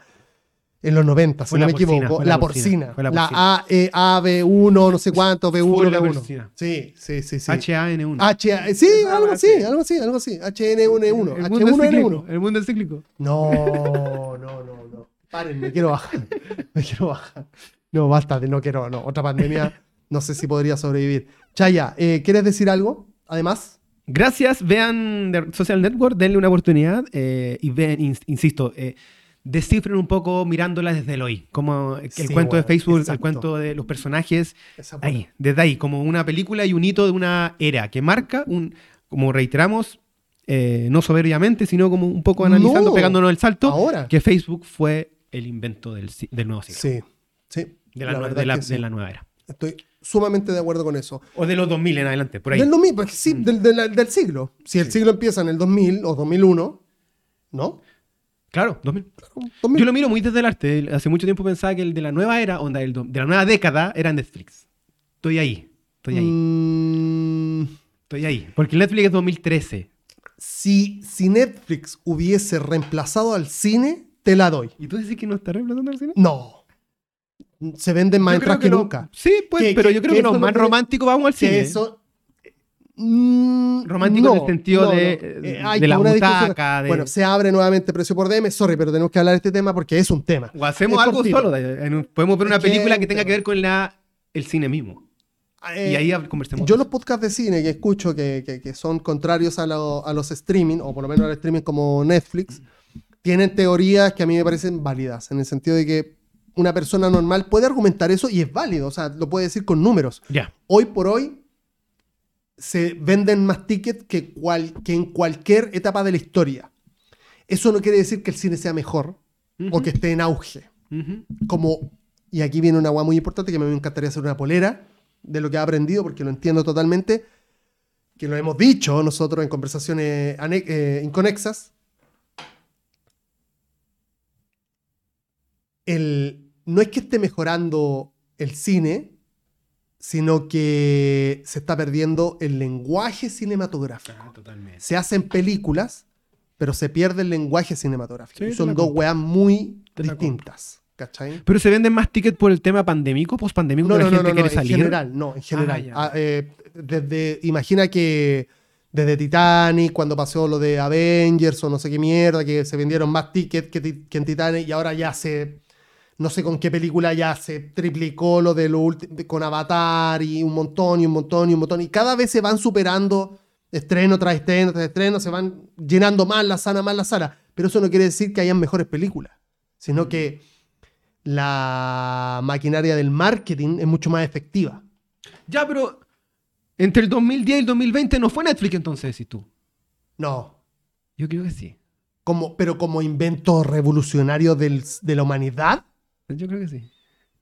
en los 90, si Fue no la me porcina, equivoco. La la porcina. porcina, la porcina. A, E, A, B1, no sé cuánto, B1, Fue la B1. porcina. Sí, sí, sí, sí. H-A-N-1. H, A- sí, algo así, algo así, algo así. HN1N1. el mundo es H1N1. cíclico. El mundo es cíclico. No, no, no, no. Paren, me quiero bajar. Me quiero bajar. No, basta, no quiero, no. Otra pandemia, no sé si podría sobrevivir. Chaya, eh, ¿quieres decir algo? Además, Gracias, vean Social Network, denle una oportunidad eh, y vean, ins- insisto, eh, descifren un poco mirándola desde el hoy, como el Sí, cuento de Facebook, el cuento de los personajes, ahí, desde ahí, como una película y un hito de una era que marca, un, como reiteramos, no soberbiamente, sino como un poco analizando, No, pegándonos el salto, ahora. que Facebook fue el invento del, nuevo siglo, Sí, sí. de, la, de sí. la nueva era. Estoy sumamente de acuerdo con eso. O de los 2000 en adelante, por ahí. Del 2000, pues sí, del, del- del siglo. Si el siglo empieza en el 2000 o 2001, ¿no? Claro, 2000. 2000. Yo lo miro muy desde el arte. Hace mucho tiempo pensaba que el de la nueva era, onda, el de la nueva década, era Netflix. Estoy ahí. Estoy ahí. Mm, Estoy ahí. Porque Netflix es 2013. si, si Netflix hubiese reemplazado al cine, te la doy. ¿Y tú dices que no está reemplazando el cine? No. Se venden más entradas que, lo- nunca. Sí, pues, Que- pero que- yo creo que que, los no más románticos vamos al Que cine. eso. mm, Romántico en el sentido de- Eh, de hay la butaca, de- Bueno, se abre nuevamente precio por DM. Sorry, pero tenemos que hablar de este tema porque es un tema. O hacemos Es algo cortito. solo. de- en podemos ver una que- película que tenga que ver con la, el cine mismo. Eh, y ahí hab- conversemos. Yo de los podcasts de cine que escucho que, que- que son contrarios a, lo- a los streaming, o por lo menos al streaming como Netflix, tienen teorías que a mí me parecen válidas, en el sentido de que una persona normal puede argumentar eso y es válido, o sea, lo puede decir con números. Hoy por hoy se venden más tickets que, cual- que en cualquier etapa de la historia. Eso no quiere decir que el cine sea mejor o que esté en auge como, y aquí viene una agua muy importante que me encantaría hacer una polera de lo que he aprendido, porque lo entiendo totalmente, que lo hemos dicho nosotros en conversaciones eh, inconexas. El, no es que esté mejorando el cine, sino que se está perdiendo el lenguaje cinematográfico. Ah, totalmente. Se hacen películas, pero se pierde el lenguaje cinematográfico. Sí, Y te son dos weas muy distintas. ¿Cachai? Pero se venden más tickets por el tema pandémico, post-pandémico, No, que no, la no, gente no, no, quiere en salir. general, no, en general. ya. Ah, eh, desde, imagina que desde Titanic, cuando pasó lo de Avengers o no sé qué mierda, que se vendieron más tickets que, que en Titanic y ahora ya se, no sé con qué película ya se triplicó lo de lo con Avatar y un montón y un montón y un montón. Y cada vez se van superando estreno tras estreno tras estreno, se van llenando más la sala, más la sala. Pero eso no quiere decir que hayan mejores películas, sino que la maquinaria del marketing es mucho más efectiva. Ya, pero entre el 2010 y el 2020 no fue Netflix entonces, decís tú. No, Yo creo que sí. como, pero como invento revolucionario del- de la humanidad. Yo creo que sí.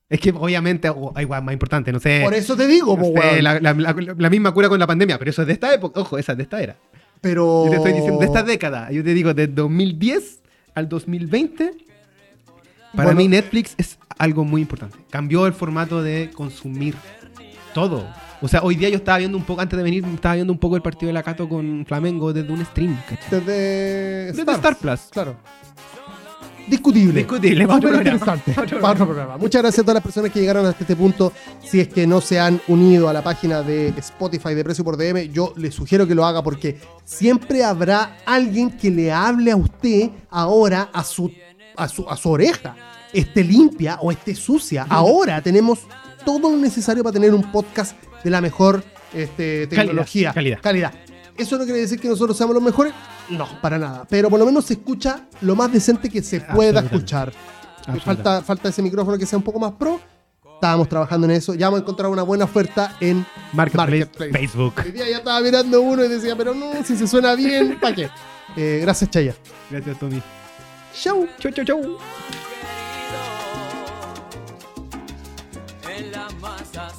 Es que obviamente hay igual más importante, no sé. Por eso te digo, no po, sé, la, la- la- la misma cura con la pandemia, pero eso es de esta época. Ojo, esa es de esta era. pero Yo te estoy diciendo de esta década. Yo te digo, de 2010 al 2020, para Bueno, mí Netflix es algo muy importante. Cambió el formato de consumir todo. O sea, hoy día yo estaba viendo un poco, antes de venir, estaba viendo un poco el partido de la Cato con Flamengo desde un stream, ¿cachai? Desde Desde Stars, Star Plus. Claro. Discutible. Discutible, para otro Súper programa. interesante. Para otro programa. Muchas gracias a todas las personas que llegaron hasta este punto. Si es que no se han unido a la página de Spotify de Precio por DM, yo les sugiero que lo haga porque siempre habrá alguien que le hable a usted ahora a su, a su, a su oreja. Esté limpia o esté sucia. Ahora tenemos todo lo necesario para tener un podcast de la mejor este, tecnología. calidad. calidad. ¿Eso no quiere decir que nosotros seamos los mejores? No, para nada. Pero por lo menos se escucha lo más decente que se pueda escuchar. Absolutamente. Falta, falta ese micrófono que sea un poco más pro. Estábamos trabajando en eso. Ya hemos encontrado una buena oferta en Marketplace, Marketplace. Facebook. Hoy día ya estaba mirando uno y decía, pero no, si se suena bien, ¿para qué? Eh, gracias, Chaya. Gracias, Tommy. Chau. Chau, chau, chau. En la masa